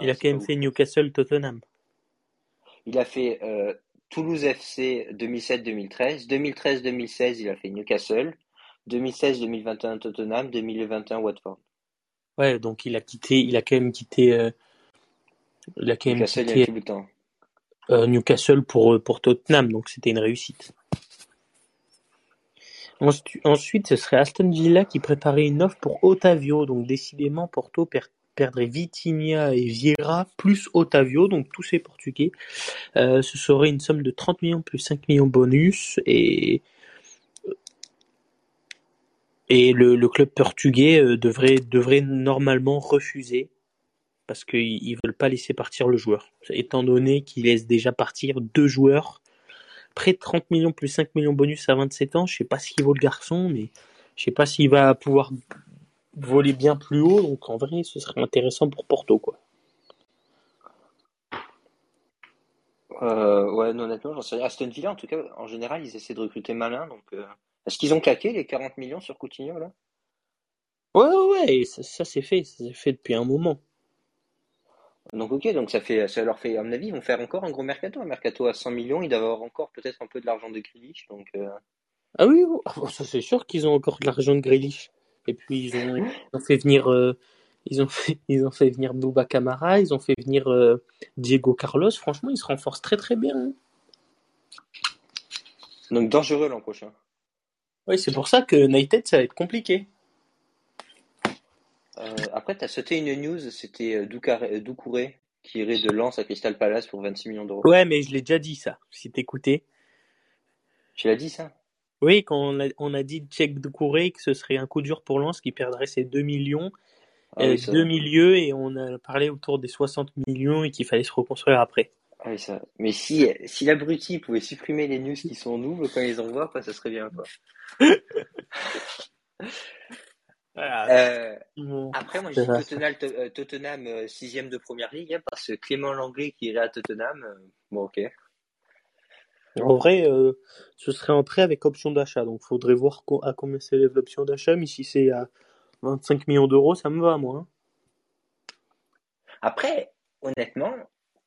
il a quand même fait Newcastle-Tottenham. Il a fait euh, Toulouse FC 2007-2013. 2013-2016, il a fait Newcastle. 2016-2021 Tottenham. 2021 Watford. Ouais, donc il a quitté, il a quand même quitté. Euh, il a quand même Newcastle, quitté, il a euh, Newcastle pour, pour Tottenham, donc c'était une réussite. Ensuite, ce serait Aston Villa qui préparait une offre pour Otavio, donc décidément Porto perd perdrait Vitinha et Vieira, plus Otavio, donc tous ces Portugais. Euh, ce serait une somme de 30 millions plus 5 millions bonus et et le, club portugais euh, devrait devrait normalement refuser parce qu'ils ils veulent pas laisser partir le joueur, étant donné qu'ils laissent déjà partir deux joueurs près de 30 millions plus 5 millions bonus à 27 ans. Je sais pas ce qu'il vaut le garçon, mais je sais pas s'il va pouvoir voler bien plus haut. Donc en vrai, ce serait intéressant pour Porto, quoi. Euh, ouais, non, honnêtement, j'en sais rien. Aston Villa, en tout cas, en général, ils essaient de recruter malin. Donc, euh, est-ce qu'ils ont claqué les 40 millions sur Coutinho là? Ouais, ouais, ouais, ça, ça c'est fait, ça c'est fait depuis un moment. Donc, ok, donc ça fait, ça leur fait, à mon avis, ils vont faire encore un gros mercato. Un mercato à 100 millions, ils doivent avoir encore peut-être un peu de l'argent de Grealish. Donc, euh, Ah oui. Ah, ça c'est sûr qu'ils ont encore de l'argent de Grealish. Et puis ils ont, ils ont fait venir, euh, ils ont fait, ils ont fait venir Bouba Camara, ils ont fait venir euh, Diego Carlos. Franchement, ils se renforcent très très bien. hein. donc dangereux l'an prochain. Oui, c'est pour ça que United ça va être compliqué. Euh, après, tu as sauté une news, c'était euh, Doucouré, euh, Doucouré qui irait de Lens à Crystal Palace pour 26 millions d'euros. Ouais, mais je l'ai déjà dit ça. Si t'écoutais. Tu l'as dit ça? Oui, quand on a, on a dit Cheikh Doucouré que ce serait un coup dur pour Lens qui perdrait ses 2 millions, Ah oui, deux milieux et on a parlé autour des 60 millions et qu'il fallait se reconstruire après. Ah oui, ça. Mais si, si l'abruti pouvait supprimer les news qui sont doubles quand ils envoient, ça serait bien, quoi. Euh, après, moi, C'est j'ai. Tottenham, euh, Tottenham euh, sixième de première ligue, hein, parce que Clément Langlais qui irait à Tottenham, euh, bon, ok. En vrai, euh, ce serait en prêt avec option d'achat, donc faudrait voir co- à combien s'élève l'option d'achat, mais si c'est à 25 millions d'euros, ça me va, moi. hein. Après, honnêtement,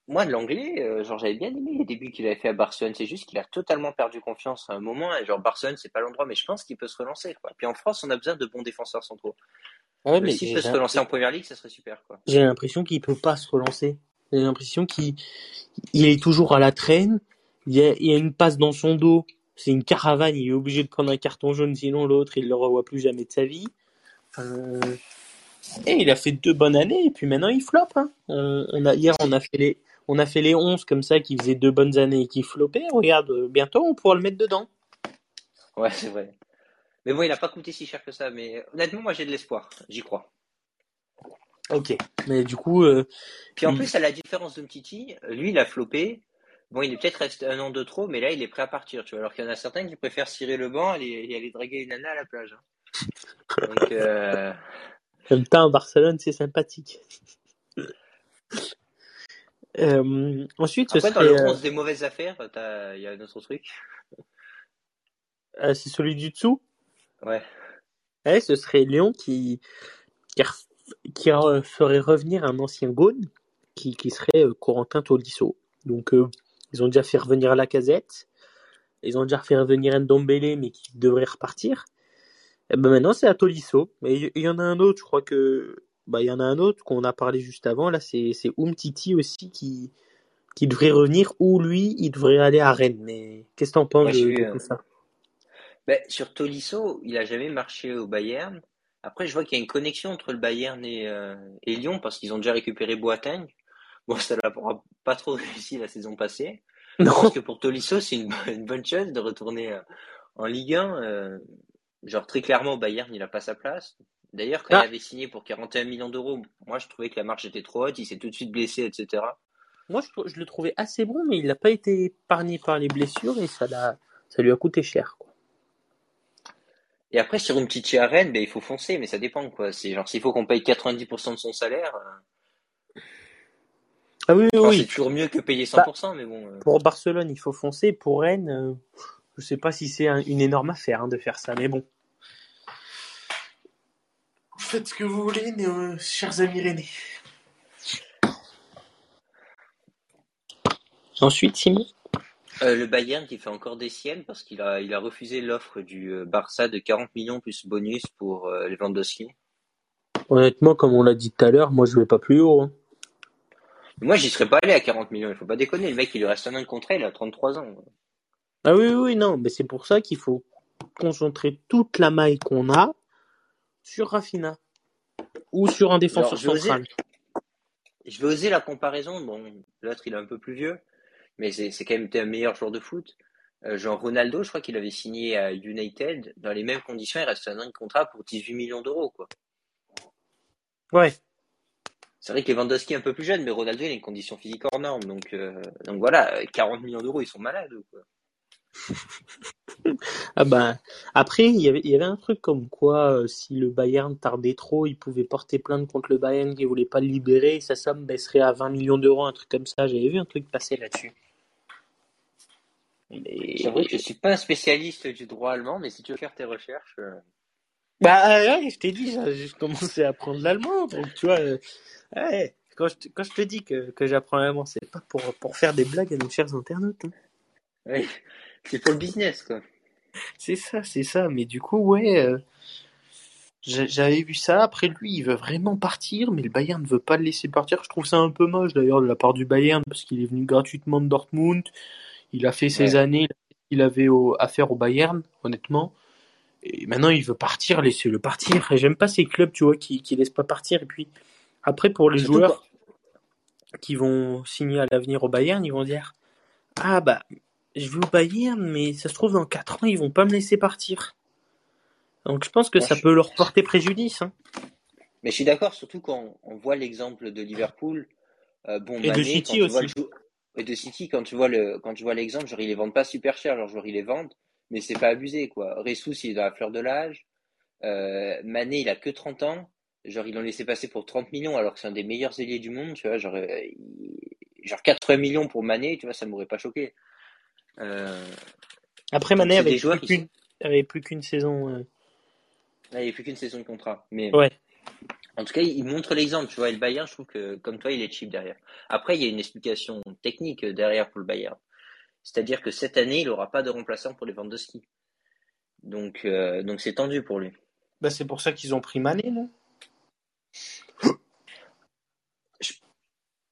moi, de l'anglais, euh, genre, j'avais bien aimé les débuts qu'il avait fait à Barcelone. C'est juste qu'il a totalement perdu confiance à un moment. Et genre, Barcelone, c'est pas l'endroit, mais je pense qu'il peut se relancer, quoi. Puis en France, on a besoin de bons défenseurs centraux. Ouais, Mais s'il peut se relancer en première ligue, ça serait super, quoi. j'ai l'impression qu'il peut pas se relancer. J'ai l'impression qu'il il est toujours à la traîne. Il y a, il y a une passe dans son dos. C'est une caravane. Il est obligé de prendre un carton jaune, sinon l'autre, il le revoit plus jamais de sa vie. Euh, Et il a fait deux bonnes années, et puis maintenant il floppe. Hein. On, on a, hier, on a fait les, on a fait les 11 comme ça qui faisaient deux bonnes années et qui floppaient. Regarde, euh, bientôt on pourra le mettre dedans. Ouais, c'est vrai. Mais bon, il a pas coûté si cher que ça. Mais honnêtement, moi, j'ai de l'espoir. J'y crois. Ok. Mais du coup, euh, Puis en il- plus, à la différence de Mtiti, lui, il a flopé. Bon, il est peut-être resté un an de trop, mais là, il est prêt à partir, tu vois. Alors qu'il y en a certains qui préfèrent cirer le banc et aller, et aller draguer une nana à la plage. hein. Donc, euh, en même temps, Barcelone, c'est sympathique. Euh, ensuite, ce après, dans serait, le euh, 11 des mauvaises affaires, t'as- il y a un autre truc. euh, c'est celui du dessous. Ouais. Ouais, ce serait Lyon qui, qui, ref- qui ferait revenir un ancien Gaune qui, qui serait euh, Corentin Tolisso. Donc, euh, ils ont déjà fait revenir Lacazette. Ils ont déjà fait revenir Ndombele, mais qui devrait repartir. Et ben maintenant, c'est à Tolisso. Mais il il y en a un autre, je crois que. Bah, il y en a un autre qu'on a parlé juste avant. Là, c'est c'est Umtiti aussi qui, qui devrait revenir. Ou lui, il devrait aller à Rennes. Mais qu'est-ce que t'en penses de, euh, ça? Ben, sur Tolisso, il a jamais marché au Bayern. Après, je vois qu'il y a une connexion entre le Bayern et, euh, et Lyon parce qu'ils ont déjà récupéré Boateng. Bon, ça aura pas trop réussi la saison passée. Je Non. pense que pour Tolisso, c'est une, bonne- une bonne chose de retourner euh, en Ligue 1. euh, genre, très clairement, au Bayern, il a pas sa place. D'ailleurs, quand Ah. il avait signé pour 41 millions d'euros, moi, je trouvais que la marge était trop haute. Il s'est tout de suite blessé, etc. Moi, je, le trouvais assez bon, mais il n'a pas été épargné par les blessures et ça, l'a, ça lui a coûté cher. Quoi. Et après, sur une petite à Rennes, ben, il faut foncer, mais ça dépend, quoi. C'est genre, s'il faut qu'on paye 90% de son salaire, euh, Ah oui, oui, enfin, oui. c'est toujours mieux que payer 100%, mais bon. euh, Pour Barcelone, il faut foncer. Pour Rennes, euh, je sais pas si c'est un- une énorme affaire hein, de faire ça, mais bon. Faites ce que vous voulez, mais, euh, chers amis rennais. Ensuite, Simon Euh, le Bayern qui fait encore des siennes parce qu'il a, il a refusé l'offre du euh, Barça de 40 millions plus bonus pour euh, Lewandowski. Honnêtement, comme on l'a dit tout à l'heure, moi je vais pas plus haut. hein. Moi, j'y serais pas allé à 40 millions, il faut pas déconner. Le mec, il lui reste un an de contrat, il a 33 ans. Ah oui, oui, oui, non, mais c'est pour ça qu'il faut concentrer toute la maille qu'on a sur Rafinha. Ou sur un défenseur Alors, je vais oser, central. je vais oser la comparaison. Bon, l'autre, il est un peu plus vieux, mais c'est quand même un meilleur joueur de foot. Euh, genre Ronaldo, je crois qu'il avait signé à United dans les mêmes conditions. Il reste un an de contrat pour 18 millions d'euros, quoi. Ouais. C'est vrai que Lewandowski est un peu plus jeune, mais Ronaldo, il a une condition physique hors norme. Donc, euh, donc voilà, euh, 40 millions d'euros, ils sont malades, quoi. Ah bah, après, il y avait, il y avait un truc comme quoi, euh, si le Bayern tardait trop, il pouvait porter plainte contre le Bayern qui voulait pas le libérer, et sa somme baisserait à 20 millions d'euros, un truc comme ça. J'avais vu un truc passer là-dessus. J'avoue que je Mais... suis pas un spécialiste du droit allemand, mais si tu veux faire tes recherches, euh, Bah ouais, je t'ai dit, j'ai j'ai commencé à apprendre l'allemand, donc tu vois, euh, ouais, quand je, te- quand je te dis que, que j'apprends l'allemand, c'est pas pour, pour faire des blagues à nos chers internautes. hein. ouais, c'est pour le business, quoi. C'est ça, c'est ça. Mais du coup, ouais, euh, j'a- j'avais vu ça. Après, lui, il veut vraiment partir, mais le Bayern ne veut pas le laisser partir. Je trouve ça un peu moche d'ailleurs de la part du Bayern, parce qu'il est venu gratuitement de Dortmund. Il a fait ses Ouais. années qu'il avait au- à faire au Bayern, honnêtement. Et maintenant, il veut partir, laissez-le partir. Et j'aime pas ces clubs, tu vois, qui, qui laissent pas partir. Et puis, après, pour les joueurs qui vont signer à l'avenir au Bayern, ils vont dire, ah bah, je vais au Bayern, mais ça se trouve, dans 4 ans, ils vont pas me laisser partir. Donc je pense que moi, ça je, peut leur porter préjudice. Hein. mais je suis d'accord, surtout quand on voit l'exemple de Liverpool. Euh, bon, Et de Mané, City le aussi. et de City, quand tu vois le, quand tu vois l'exemple, genre ils les vendent pas super cher, genre genre ils les vendent, mais c'est pas abusé, quoi. Ressus, il est dans la fleur de l'âge. Euh, Mané, il a que 30 ans. Genre, ils l'ont laissé passer pour 30 millions alors que c'est un des meilleurs ailiers du monde, tu vois. Genre, euh, genre 80 millions pour Mané, tu vois, ça m'aurait pas choqué. Euh, Après, donc Mané c'est avait plus sont. qu'une avait plus qu'une saison. euh. Là, il n'y a plus qu'une saison de contrat. Mais Ouais. en tout cas, il montre l'exemple, tu vois. Et le Bayern, je trouve que, comme toi, il est cheap derrière. Après, il y a une explication technique derrière pour le Bayern. C'est-à-dire que cette année, il n'aura pas de remplaçant pour Lewandowski. Donc, euh, donc c'est tendu pour lui. Bah, c'est pour ça qu'ils ont pris Mané, non? Je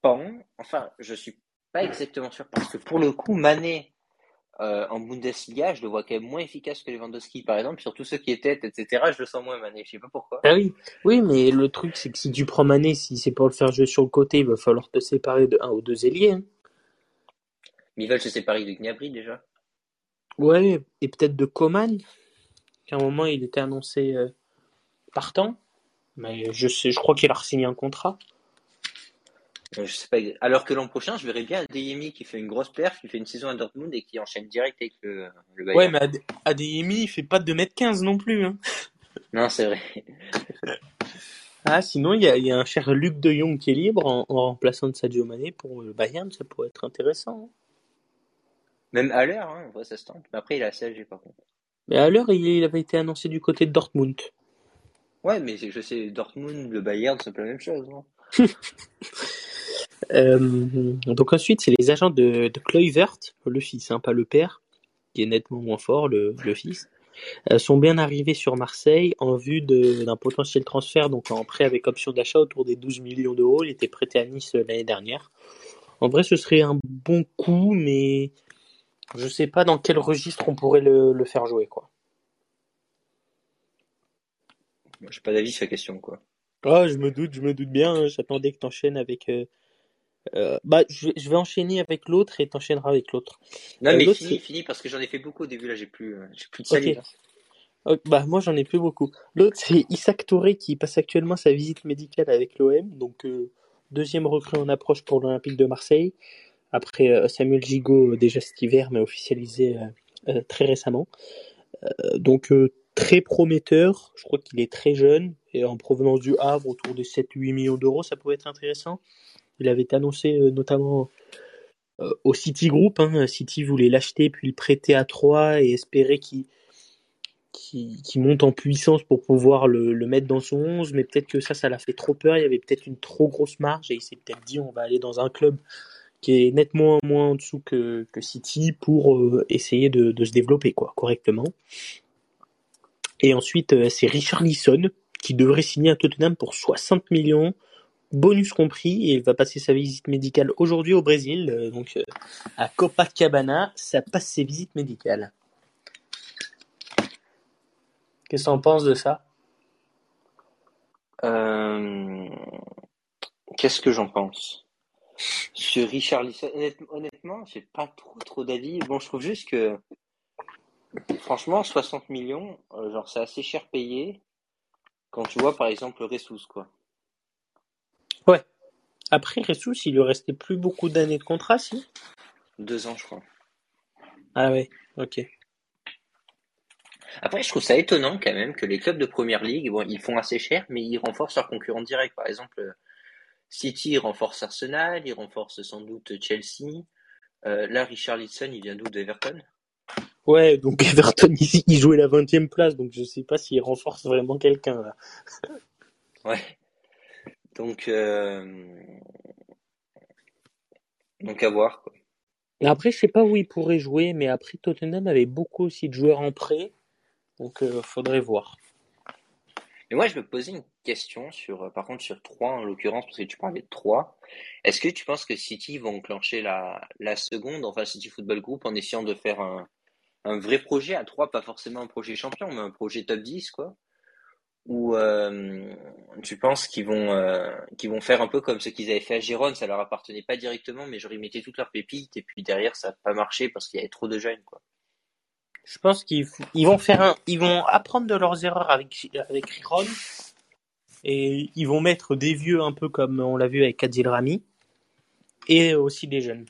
pense, enfin, je suis pas exactement sûr parce que pour le coup, Mané euh, en Bundesliga, je le vois quand même moins efficace que Lewandowski, par exemple. Sur tous ceux qui étaient, etc., je le sens moins Mané. Je sais pas pourquoi. Ah oui. Oui, mais le truc, c'est que si tu prends Mané, si c'est pour le faire jouer sur le côté, il va falloir te séparer de un ou deux ailiers. hein. Mais ils veulent se séparer de Gnabry déjà. Ouais, et peut-être de Coman, qu'à un moment il était annoncé euh, partant. Mais je sais, je crois qu'il a signé un contrat. Donc, je sais pas. Alors que l'an prochain, je verrais bien Adeyemi qui fait une grosse perf, qui fait une saison à Dortmund et qui enchaîne direct avec le, le Ouais, Bayern. mais Ade- Adeyemi, il fait pas 2m15 non plus. Hein. Non, c'est vrai. Ah, sinon, il y a, il y a un cher Luc de Jong qui est libre en, en remplaçant de Sadio Mané pour le Bayern, ça pourrait être intéressant. hein. Même à l'heure, hein, ça se tente. Mais après, il a CSG par contre. Mais à l'heure, il, il avait été annoncé du côté de Dortmund. Ouais, mais je sais, Dortmund, le Bayern, c'est peu la même chose. Euh, donc ensuite, c'est les agents de, de Kluivert, le fils, hein, pas le père, qui est nettement moins fort, le, le fils, euh, sont bien arrivés sur Marseille en vue de- d'un potentiel transfert, donc en prêt avec option d'achat autour des 12 millions d'euros. Il était prêté à Nice l'année dernière. En vrai, ce serait un bon coup, mais je sais pas dans quel registre on pourrait le, le faire jouer, quoi. J'ai pas d'avis sur la question, quoi. Ah, je me doute, je me doute bien. hein, J'attendais que t'enchaînes avec. euh, euh, bah, je, vais- je vais enchaîner avec l'autre et t'enchaîneras avec l'autre. Non, Euh, mais fini, fini, parce que j'en ai fait beaucoup au début, là, j'ai plus, euh, j'ai plus de salive. hein. Oh, bah, moi, j'en ai plus beaucoup. L'autre, c'est Isaac Touré qui passe actuellement sa visite médicale avec l'OM. Donc, euh, deuxième recrue en approche pour l'Olympique de Marseille. Après euh, Samuel Gigot, euh, déjà cet hiver, mais officialisé euh, euh, très récemment. Euh, donc, euh, très prometteur. Je crois qu'il est très jeune. Et en provenance du Havre, autour des 7-8 millions d'euros, ça pourrait être intéressant. Il avait annoncé euh, notamment euh, au City Group. Hein. City voulait l'acheter puis le prêter à 3 et espérer qu'il qui, qui monte en puissance pour pouvoir le, mettre dans son 11, mais peut-être que ça, ça l'a fait trop peur. Il y avait peut-être une trop grosse marge et il s'est peut-être dit on va aller dans un club qui est nettement moins en dessous que, City pour euh, essayer de, se développer correctement. Et ensuite, c'est Richard Lisson qui devrait signer à Tottenham pour 60 millions, bonus compris, il va passer sa visite médicale aujourd'hui au Brésil, euh, donc euh, à Copacabana, ça passe ses visites médicales. Qu'est-ce que t'en penses de ça? Euh, Qu'est-ce que j'en pense? Sur Richard Lisson, honnêtement, j'ai pas trop trop d'avis. Bon, je trouve juste que, franchement, 60 millions, genre, c'est assez cher payé quand tu vois, par exemple, Ressus, quoi. Après, Ressus, il lui restait plus beaucoup d'années de contrat, si? Deux ans, je crois. Ah ouais, ok. Après, je trouve ça étonnant quand même que les clubs de première ligue, bon, ils font assez cher, mais ils renforcent leurs concurrents directs. Par exemple, City renforce Arsenal, il renforce sans doute Chelsea. Euh, là, Richarlison, il vient d'où? D'Everton? Ouais, donc Everton, il, il jouait la 20e place, donc je sais pas s'il renforce vraiment quelqu'un, là. Ouais. Donc, euh, donc à voir, quoi. Après, je sais pas où il pourrait jouer, mais après, Tottenham avait beaucoup aussi de joueurs en prêt, donc euh, faudrait voir. Mais moi, je me posais une question sur, euh, par contre, sur 3 en l'occurrence, parce que tu parlais de 3. Est-ce que tu penses que City vont enclencher la, la seconde, enfin City Football Group, en essayant de faire un, un vrai projet à 3, pas forcément un projet champion, mais un projet top 10, quoi? Ou euh, tu penses qu'ils vont, euh, qu'ils vont faire un peu comme ce qu'ils avaient fait à Gérone, ça leur appartenait pas directement, mais genre ils mettaient toutes leurs pépites, et puis derrière ça n'a pas marché parce qu'il y avait trop de jeunes, quoi. Je pense qu'ils ils vont faire un, ils vont apprendre de leurs erreurs avec avec Riron et ils vont mettre des vieux un peu comme on l'a vu avec Adil Rami et aussi des jeunes.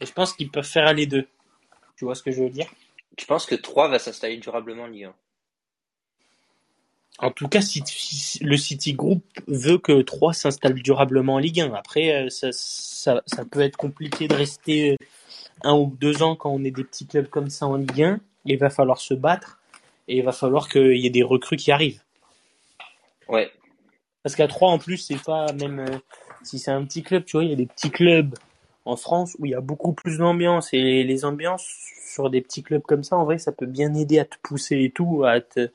Et je pense qu'ils peuvent faire les deux. Tu vois ce que je veux dire? Tu penses que 3 va s'installer durablement en Ligue 1? En tout cas, si, si- le City Group veut que 3 s'installe durablement en Ligue 1. Après, euh, ça, ça, ça peut être compliqué de rester un ou deux ans quand on est des petits clubs comme ça en Ligue 1. Il va falloir se battre et il va falloir qu'il y ait des recrues qui arrivent. Ouais, Parce qu'à 3 en plus, c'est pas même euh, si c'est un petit club, tu vois, il y a des petits clubs en France où il y a beaucoup plus d'ambiance et les ambiances sur des petits clubs comme ça, en vrai, ça peut bien aider à te pousser et tout, à te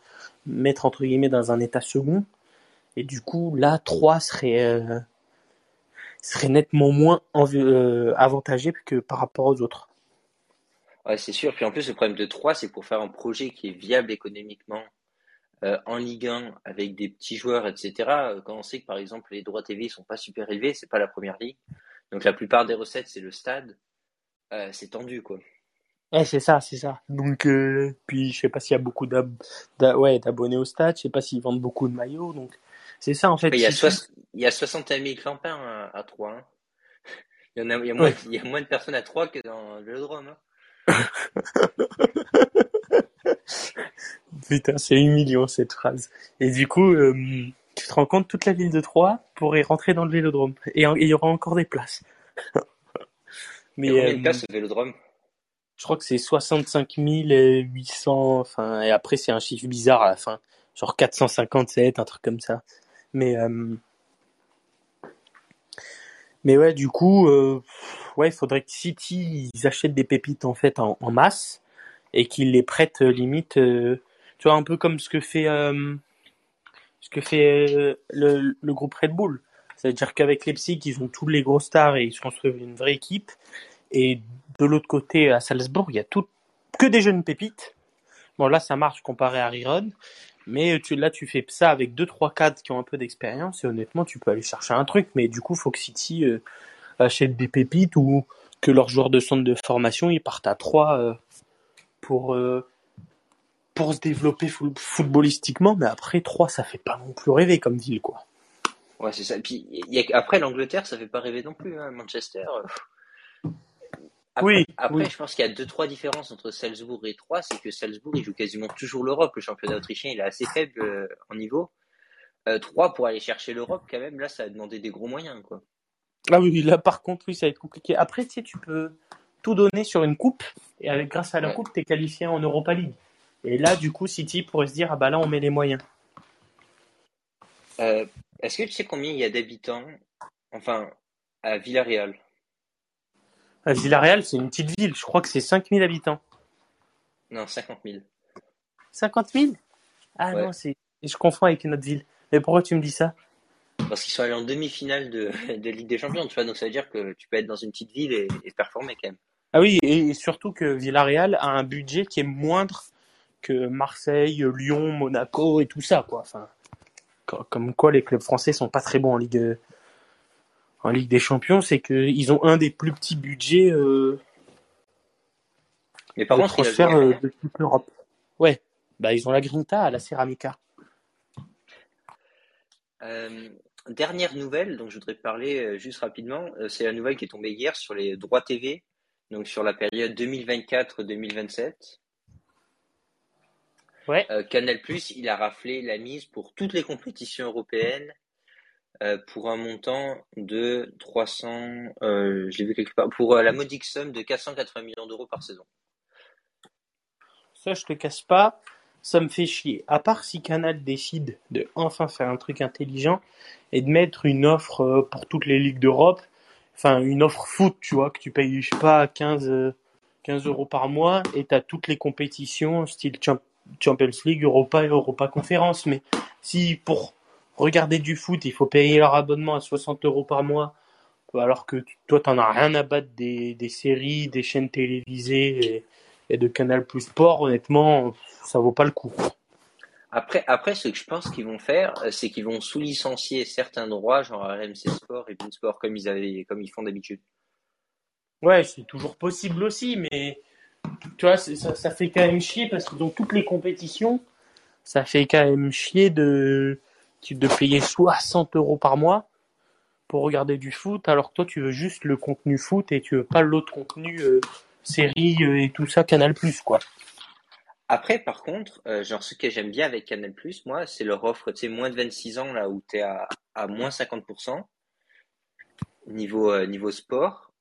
mettre entre guillemets dans un état second. Et du coup, là, 3 serait euh, serait nettement moins euh, avantagé que par rapport aux autres. ouais, c'est sûr. Puis en plus, le problème de 3, c'est pour faire un projet qui est viable économiquement euh, en Ligue 1 avec des petits joueurs, etc. euh, Quand on sait que par exemple les droits TV sont pas super élevés, c'est pas la première ligue. Donc la plupart des recettes, c'est le stade. C'est tendu, quoi. Ouais, c'est ça, c'est ça. Donc, euh, puis je sais pas s'il y a beaucoup d'ab- ouais, d'abonnés au stade, je sais pas s'ils vendent beaucoup de maillots, donc c'est ça en fait. Il y a, City- soix- il y a 61 000 clampins à, à 3. hein. Il y en a, il y a moins, Ouais. il y a moins de personnes à 3 que dans le Vélodrome. Hein. Putain, c'est humiliant cette phrase. Et du coup, euh, tu te rends compte, toute la ville de Troyes pourrait rentrer dans le vélodrome. Et il y aura encore des places. Il y Mais a combien euh, de places au Vélodrome? Je crois que c'est 65 800, enfin, et après c'est un chiffre bizarre à la fin. Genre 457, un truc comme ça. Mais, euh, mais ouais, du coup, euh, ouais, il faudrait que City, ils achètent des pépites en fait en, masse et qu'ils les prêtent euh, limite, euh, tu vois, un peu comme ce que fait, euh, ce que fait euh, le, le groupe Red Bull. C'est-à-dire qu'avec Leipzig, ils ont tous les gros stars et ils se construisent une vraie équipe. Et de l'autre côté, à Salzbourg, il y a tout, que des jeunes pépites. Bon, là, ça marche comparé à Riron. Mais là, tu fais ça avec deux, trois cadres qui ont un peu d'expérience et honnêtement, tu peux aller chercher un truc. Mais du coup, faut que City euh, achète des pépites ou que leurs joueurs de centre de formation, ils partent à trois euh, pour, euh, pour se développer foot- footballistiquement. Mais après, trois, ça fait pas non plus rêver comme ville, quoi. Ouais, c'est ça. Et puis, après, l'Angleterre, ça fait pas rêver non plus, hein. Manchester. Après, Oui, après oui. je pense qu'il y a deux, trois différences entre Salzbourg et Troyes. C'est que Salzbourg, il joue quasiment toujours l'Europe. Le championnat autrichien, il est assez faible euh, en niveau. Euh, Troyes, pour aller chercher l'Europe, quand même, là, ça a demandé des gros moyens, quoi. Ah oui, là, par contre, oui, ça va être compliqué. Après, tu sais, tu peux tout donner sur une coupe et avec, grâce à la Ouais. coupe, t'es qualifié en Europa League. Et là, du coup, City pourrait se dire, ah bah là, on met les moyens. Euh, est-ce que tu sais combien il y a d'habitants, enfin, à Villarreal? À Villarreal, c'est une petite ville. Je crois que c'est 5000 habitants. Non, 50 000. 50 000 Ah Ouais. non, c'est. Je confonds avec une autre ville. Mais pourquoi tu me dis ça? Parce qu'ils sont allés en demi-finale de, de Ligue des Champions, tu vois. Donc ça veut dire que tu peux être dans une petite ville et, et performer quand même. Ah oui, et surtout que Villarreal a un budget qui est moindre que Marseille, Lyon, Monaco et tout ça, quoi. Enfin, comme quoi les clubs français sont pas très bons en Ligue, en Ligue des Champions, c'est qu'ils ont un des plus petits budgets euh, Mais par de contre, il a transfert joué- euh, de toute l'Europe. Ouais, bah ils ont la Grinta à la Ceramica. Euh, dernière nouvelle dont je voudrais parler juste rapidement, c'est la nouvelle qui est tombée hier sur les droits TV, donc sur la période 2024-2027. Ouais. Euh, Canal+, il a raflé la mise pour toutes les compétitions européennes euh, pour un montant de 300, euh, je l'ai vu quelque part, pour euh, la modique somme de 480 millions d'euros par saison. Ça, je te casse pas, ça me fait chier. À part si Canal décide de enfin faire un truc intelligent et de mettre une offre euh, pour toutes les ligues d'Europe, enfin une offre foot, tu vois, que tu payes, je sais pas, 15, euh, 15 euros par mois et t'as toutes les compétitions, style Champ- Champions League, Europa et Europa Conférence. Mais si pour regarder du foot, il faut payer leur abonnement à 60 euros par mois, alors que tu- toi, t'en as rien à battre des, des séries, des chaînes télévisées et, et de Canal Plus Sport, honnêtement, ça vaut pas le coup. Après, après, ce que je pense qu'ils vont faire, euh, c'est qu'ils vont sous-licencier certains droits, genre RMC Sport et Beansport, comme ils avaient, comme ils font d'habitude. Ouais, c'est toujours possible aussi, mais tu vois, c'est- ça, ça fait quand même chier parce que dans toutes les compétitions, ça fait quand même chier de, de payer 60 euros par mois pour regarder du foot, alors que toi, tu veux juste le contenu foot et tu veux pas l'autre contenu euh, série euh, et tout ça, Canal Plus, quoi. Après, par contre, euh, genre, ce que j'aime bien avec Canal+, moi, c'est leur offre, tu sais, moins de 26 ans, là, où t'es à, à moins 50%, niveau, euh, niveau sport.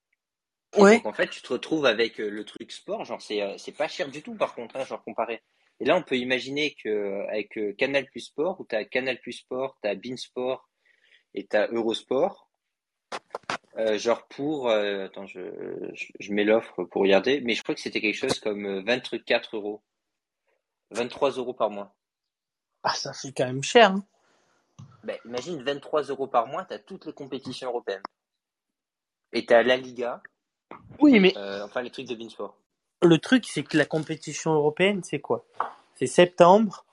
Ouais. donc, en fait, tu te retrouves avec euh, le truc sport, genre, c'est, euh, c'est pas cher du tout, par contre, hein, genre, comparé. Et là, on peut imaginer que, euh, avec Canal Plus Sport, où t'as Canal Plus Sport, t'as Beansport et t'as Eurosport, euh, genre pour, euh, attends, je, je, je mets l'offre pour regarder, mais je crois que c'était quelque chose comme euh, 24 euros. 23 euros par mois. Ah, ça fait quand même cher. hein. Ben, imagine 23 euros par mois, t'as toutes les compétitions européennes. Et t'as la Liga, Oui, mais euh, enfin les trucs de Beansport. Le truc, c'est que la compétition européenne, c'est quoi? C'est septembre,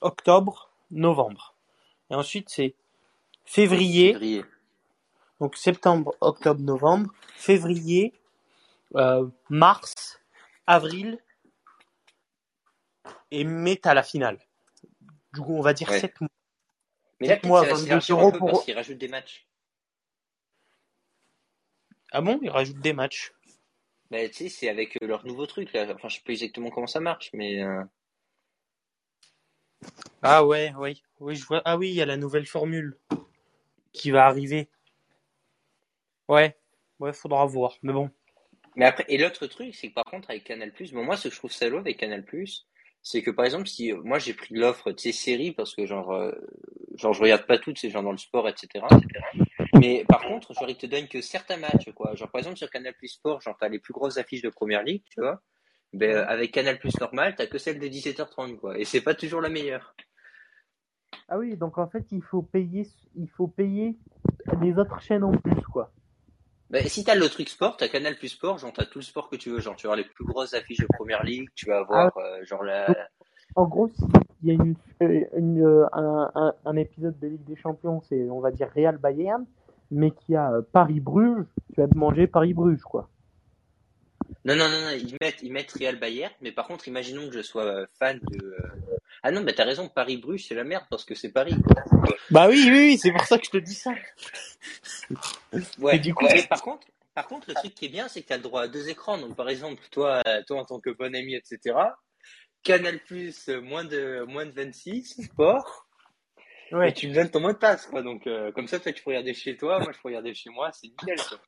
octobre, novembre. Et ensuite, c'est février, Février. donc septembre, octobre, novembre, février, euh, mars, avril, et mai, t'as la finale. Du coup, on va dire Ouais. 7 mois. Mais là, Sept mois, peut-être ça va 22 s'élargir euros pour- parce des matchs. Ah bon? Ils rajoutent des matchs. Ben, tu sais, c'est avec euh, leur nouveau truc, là. Enfin, je sais pas exactement comment ça marche, mais euh, Ah ouais, oui. Oui, je vois. Ah oui, il y a la nouvelle formule qui va arriver. Ouais, ouais, faudra voir. Mais bon. Mais après, et l'autre truc, c'est que par contre, avec Canal+, bon, moi, ce que je trouve salaud avec Canal+, c'est que par exemple, si euh, moi j'ai pris l'offre de ces séries parce que genre, euh, genre je regarde pas toutes, c'est genre dans le sport, etc., etc. Mais par contre, genre ils te donnent que certains matchs, quoi. Genre par exemple sur Canal Sport, genre t'as les plus grosses affiches de Première Ligue, tu vois. Ben avec Canal normal, t'as que celle de 17h30, quoi. Et c'est pas toujours la meilleure. Ah oui, donc en fait, il faut payer, il faut payer les autres chaînes en plus, quoi. Ben, si t'as le truc sport, t'as Canal Sport, genre t'as tout le sport que tu veux, genre tu vas avoir les plus grosses affiches de Première Ligue, tu vas avoir euh, genre la, En gros, s'il y a une, euh, une, euh, un, un, un épisode de Ligue des Champions, c'est, on va dire, Real Bayern, mais qui a euh, Paris-Bruges, tu vas te manger Paris-Bruges, quoi. Non, non, non, non, ils mettent, ils mettent Real Bayern, mais par contre, imaginons que je sois euh, fan de. euh, Ah non, bah t'as raison, Paris-Bruges, c'est la merde parce que c'est Paris. Bah oui, oui, oui, c'est pour ça que je te dis ça. Ouais. Et du coup- Mais par contre, par contre, le truc qui est bien, c'est que t'as le droit à deux écrans. Donc, par exemple, toi, toi en tant que bon ami, etc. Canal Plus, moins de moins de 26, sport. Ouais. Et tu me donnes ton mot de passe, quoi. Donc, euh, comme ça, toi, tu peux regarder chez toi, moi, je peux regarder chez moi, c'est nickel, quoi.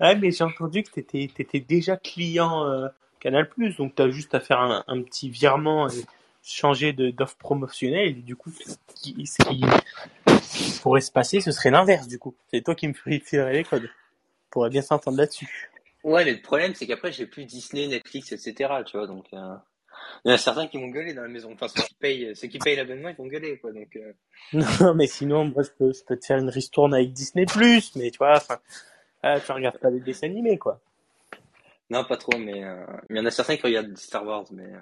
Ouais, mais j'ai entendu que t'étais, t'étais déjà client euh, Canal+, donc t'as juste à faire un, un petit virement et changer de, d'offre promotionnelle, et du coup, ce qui, ce qui pourrait se passer, ce serait l'inverse, du coup. C'est toi qui me filerais les codes. On pourrait bien s'entendre là-dessus. Ouais, mais le problème, c'est qu'après, j'ai plus Disney, Netflix, etc. Tu vois, donc, euh, il y en a certains qui vont gueuler dans la maison. Enfin, ceux qui payent, ceux qui payent l'abonnement, ils vont gueuler, quoi. Donc, euh, Non, mais sinon, moi, je peux, je peux te faire une ristourne avec Disney+, mais tu vois, enfin, ah, tu regardes pas les dessins animés, quoi. non, pas trop, mais, euh, il y en a certains qui regardent Star Wars, mais, euh,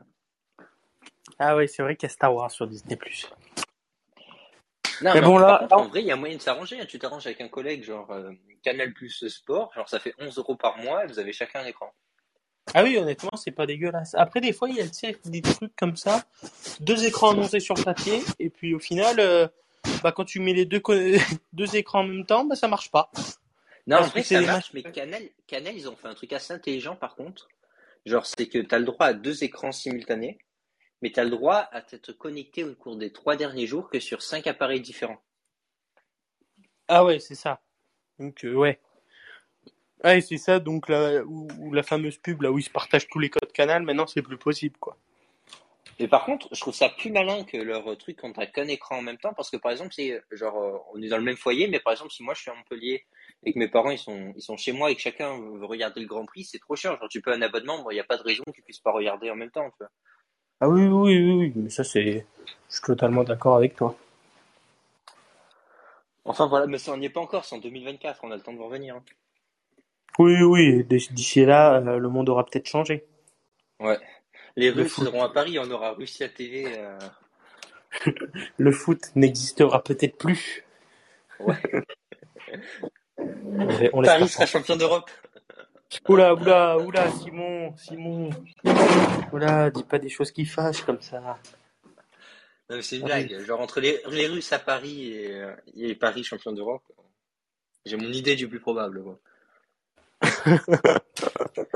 Ah ouais, c'est vrai qu'il y a Star Wars sur Disney+. Non, Mais mais bon, en, là- contre, en vrai, il y a moyen de s'arranger. hein. Tu t'arranges avec un collègue, genre Canal Plus Sport, genre ça fait 11 euros par mois, et vous avez chacun un écran. Ah oui, honnêtement, c'est pas dégueulasse. Après, des fois, il y a tu sais, des trucs comme ça, deux écrans annoncés sur papier, et puis au final, euh, bah, quand tu mets les deux, co- deux écrans en même temps, bah, ça marche pas. Non, Parce en vrai, que c'est ça les marche, mais matchs- Canal, Canal, ils ont fait un truc assez intelligent par contre. Genre, c'est que tu as le droit à deux écrans simultanés, mais tu as le droit à t'être connecté au cours des trois derniers jours que sur cinq appareils différents. Ah ouais, c'est ça. Donc, euh, ouais. Ouais, c'est ça, donc, là, où, où la fameuse pub, là, où ils se partagent tous les codes canal, maintenant, c'est plus possible, quoi. Mais par contre, je trouve ça plus malin que leur truc quand t'as qu'un écran en même temps, parce que par exemple, c'est genre, euh, on est dans le même foyer, mais par exemple, si moi je suis à Montpellier et que mes parents ils sont, ils sont chez moi et que chacun veut regarder le Grand Prix, c'est trop cher. Genre, tu peux un abonnement, il n'y a pas de raison que tu puisses pas regarder en même temps, tu vois. Ah oui, oui, oui, oui, mais ça, c'est, je suis totalement d'accord avec toi. Enfin voilà, mais ça on n'y est pas encore, c'est en 2024, on a le temps de revenir. hein. Oui, oui, d'ici là, euh, le monde aura peut-être changé. Ouais. Les Le Russes foot. seront à Paris, on aura Russia TV. euh, Le foot n'existera peut-être plus. Ouais. On, Paris sera champion d'Europe. Oula, oula, oula, Simon, Simon. Oula, dis pas des choses qui fâchent comme ça. Non, mais c'est une blague. Genre entre les, les Russes à Paris et, euh, et Paris champion d'Europe, j'ai mon idée du plus probable.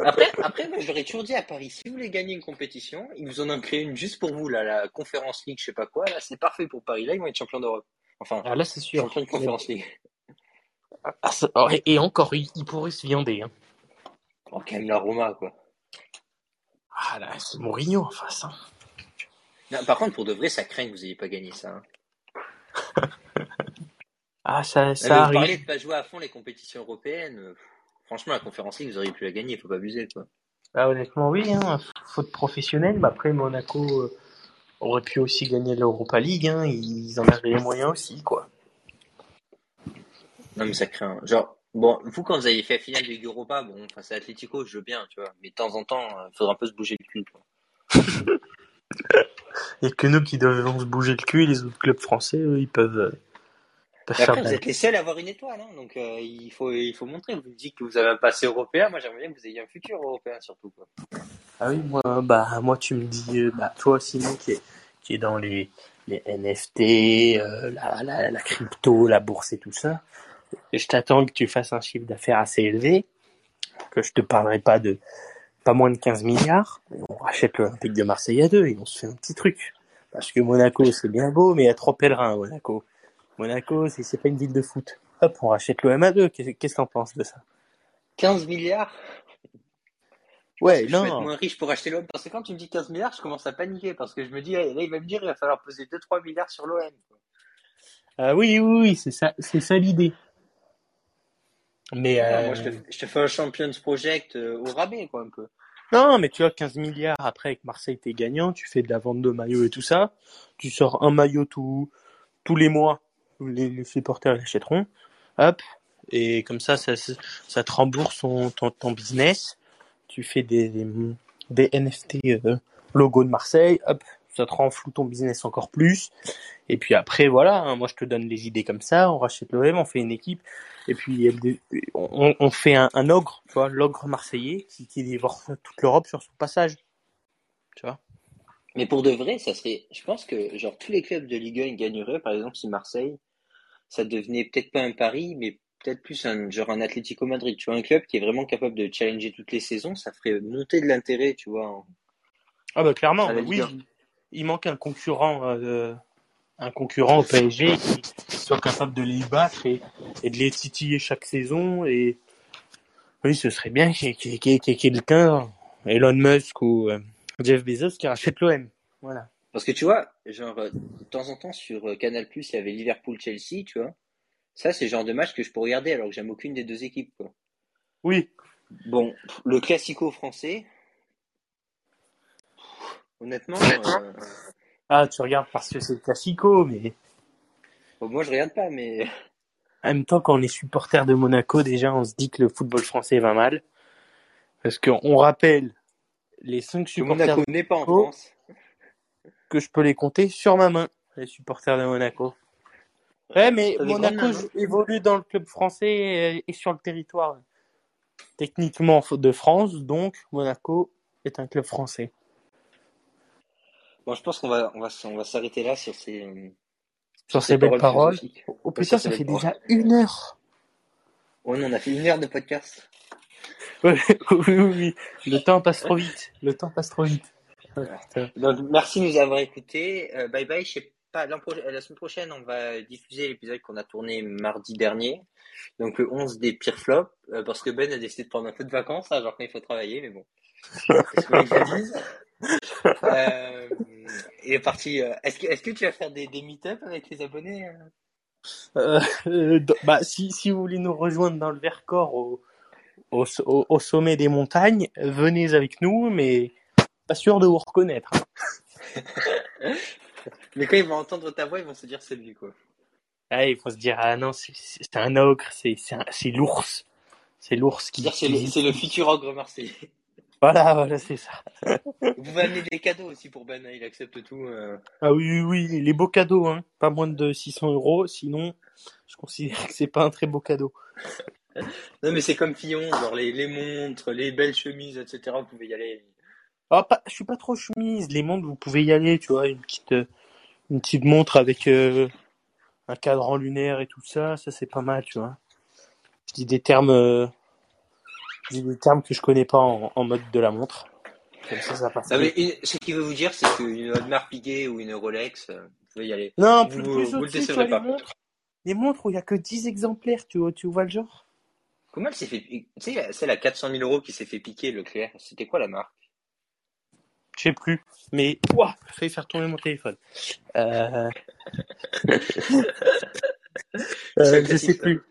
Après, après, moi, je leur ai toujours dit à Paris, si vous voulez gagner une compétition, ils vous en ont créé une juste pour vous, là, la Conférence League, je sais pas quoi, là, c'est parfait pour Paris. Là, ils vont être champions d'Europe. Enfin, Ah là, c'est sûr. champions de Conférence League. Ah, ça- oh, et, et encore, il, il pourrait se viander. Hein. Oh, quand même la Roma, quoi. Ah là, c'est Mourinho en face. Hein. Non, par contre, pour de vrai, ça craint que vous ayez pas gagné ça. hein. Ah, ça, ça vous parlez de pas jouer à fond les compétitions européennes. Euh, Franchement, la Conférence League, vous auriez pu la gagner, faut pas abuser, quoi. Ah, honnêtement, oui, hein, faute professionnelle. Mais après, Monaco euh, aurait pu aussi gagner l'Europa League. Hein. Ils en avaient les moyens aussi, quoi. Non, mais ça craint. Genre, bon, vous, quand vous avez fait la finale de Ligue Europa, bon, face à Atletico, je veux bien, tu vois. Mais de temps en temps, il faudra un peu se bouger le cul, quoi. Il a que nous qui devons se bouger le cul et les autres clubs français, eux, ils peuvent, euh, peuvent Mais après, vous êtes les seuls à avoir une étoile, hein, donc euh, il faut il faut montrer. Vous me dites que vous avez un passé européen, moi j'aimerais bien que vous ayez un futur européen surtout. Quoi. Ah oui, moi, bah, moi, tu me dis, euh, bah, toi, Simon, qui est, qui est dans les, les NFT, euh, la, la, la crypto, la bourse et tout ça, je t'attends que tu fasses un chiffre d'affaires assez élevé, que je te parlerai pas de pas moins de 15 milliards, on rachète l'Olympique de Marseille à deux et on se fait un petit truc. Parce que Monaco, c'est bien beau, mais il y a trop pèlerins à Monaco. Monaco, c'est pas une ville de foot. Hop, on rachète l'OM à deux. Qu'est-ce que t'en penses de ça? 15 milliards? Ouais, Je vais être non. moins riche pour acheter l'OM. Parce que quand tu me dis 15 milliards, je commence à paniquer. Parce que je me dis, eh, là il va me dire, il va falloir poser 2-3 milliards sur l'OM. Ah oui, oui, oui, c'est ça, c'est ça l'idée. Mais Ah, euh, Moi je te, je te fais un Champions Project euh, au rabais, quoi, un peu. non, mais tu vois, 15 milliards après avec Marseille, t'es gagnant, tu fais de la vente de maillots et tout ça, tu sors un maillot tout, tous les mois, les, les supporters l'achèteront, hop, et comme ça, ça, ça, te rembourse ton, ton, ton business, tu fais des, des, NFT euh, logo de Marseille, hop, ça te renfloue ton business encore plus, et puis après, voilà, hein, moi je te donne les idées comme ça, on rachète l'OM, on fait une équipe, et puis on, on fait un, un ogre, tu vois, l'ogre marseillais qui, qui dévore toute l'Europe sur son passage. Tu vois. Mais pour de vrai, ça serait. Je pense que genre tous les clubs de Ligue 1 ils gagneraient. Par exemple, si Marseille, ça devenait peut-être pas un Paris, mais peut-être plus un genre un Atlético Madrid. Tu vois, un club qui est vraiment capable de challenger toutes les saisons, ça ferait monter de l'intérêt, tu vois. en- Ah bah clairement, oui, Ligue 1. il, il manque un concurrent, euh, un concurrent au PSG qui, soit capable de les battre et, et de les titiller chaque saison. Et oui, ce serait bien qu'il y ait quelqu'un, Elon Musk ou euh, Jeff Bezos, qui rachète l'OM. Voilà. Parce que tu vois, genre euh, de temps en temps sur euh, Canal+, il y avait Liverpool-Chelsea, tu vois. Ça, c'est le genre de match que je peux regarder alors que j'aime aucune des deux équipes, quoi. Oui. Bon, le classico français. Honnêtement, euh, Ah, tu regardes parce que c'est le classico, mais bon, moi je regarde pas, mais En même temps, quand on est supporter de Monaco, déjà, on se dit que le football français va mal. Parce qu'on rappelle les cinq que supporters Monaco n'est pas en. France. Que je peux les compter sur ma main, les supporters de Monaco. Ouais, mais Monaco joue- évolue dans le club français et, sur le territoire techniquement de France, donc Monaco est un club français. Bon, je pense qu'on va, on va, on va s'arrêter là sur ces, euh, Sur ces belles paroles. philosophiques. Oh putain, ça fait déjà une heure. Ouais, non, on a fait une heure de podcast. Oui, oui, oui. Le temps passe trop vite. Le temps passe trop vite. Donc, merci de nous avoir écoutés. Euh, bye bye. Je sais pas, prochain- la semaine prochaine, on va diffuser l'épisode qu'on a tourné mardi dernier. Donc, le 11 des pires flops, euh, parce que Ben a décidé de prendre un peu de vacances, hein, alors qu'il faut travailler, mais bon. C'est ce que. Euh, il est parti. euh, est-ce que, est-ce que tu vas faire des, des meet-up avec les abonnés? euh? Euh, euh, bah, si, si vous voulez nous rejoindre dans le Vercors au, au- au sommet des montagnes, venez avec nous, mais pas sûr de vous reconnaître. hein. Mais quand ils vont entendre ta voix, ils vont se dire c'est lui, quoi. Ah, il faut se dire, ah non, c'est un ogre, c'est l'ours. C'est l'ours qui... C'est le, qui- c'est le futur ogre marseillais. Voilà, voilà, c'est ça. Vous pouvez amener des cadeaux aussi pour Ben, il accepte tout. euh. Ah oui, oui, oui, les beaux cadeaux, hein. Pas moins de 600 euros, sinon, je considère que c'est pas un très beau cadeau. Non, mais c'est comme Fillon, genre les, les montres, les belles chemises, etc. Vous pouvez y aller. Ah, pas, je suis pas trop chemise. Les montres, vous pouvez y aller, tu vois, une petite, euh, une petite montre avec euh, un cadran lunaire et tout ça, ça c'est pas mal, tu vois. Je dis des termes, euh, je dis des termes que je connais pas en, en mode de la montre. Comme ça, ça passe. Non, mais une- ce qu'il veut vous dire, c'est qu'une Audemars Piguet ou une Rolex, euh, vous pouvez y aller. Non, Vous- plus, vous- plus vous le au-dessus, tu vois, décevrez les pas. montres. Les montres où il y a que 10 exemplaires, tu vois, tu vois le genre? Comment elle s'est fait Tu sais, celle à 400 000 euros qui s'est fait piquer, Leclerc, c'était quoi la marque? Je sais plus. Mais, ouah, j'ai failli faire tomber mon téléphone. Euh... Euh, je sais plus.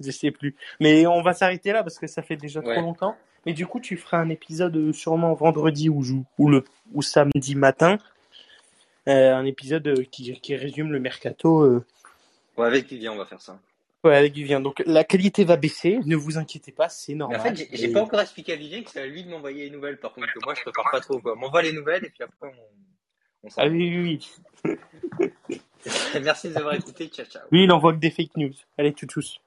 Je sais plus. Mais on va s'arrêter là parce que ça fait déjà Ouais. trop longtemps. Mais du coup, tu feras un épisode euh, sûrement vendredi ou, ou, le, ou samedi matin. Euh, un épisode qui, qui résume le mercato euh, Ouais, avec Vivien, on va faire ça. Ouais, avec Vivien. Donc la qualité va baisser. Ne vous inquiétez pas, c'est Mais normal. en fait, j'ai Et- pas encore expliqué à Vivien que c'est à lui de m'envoyer les nouvelles, par contre, que moi, je prépare pas trop, quoi. On m'envoie les nouvelles et puis après, on, on s'en Ah oui, oui, oui. Merci de nous avoir écoutés. Ciao, ciao. Lui, il envoie que des fake news. Allez, tchou tchous.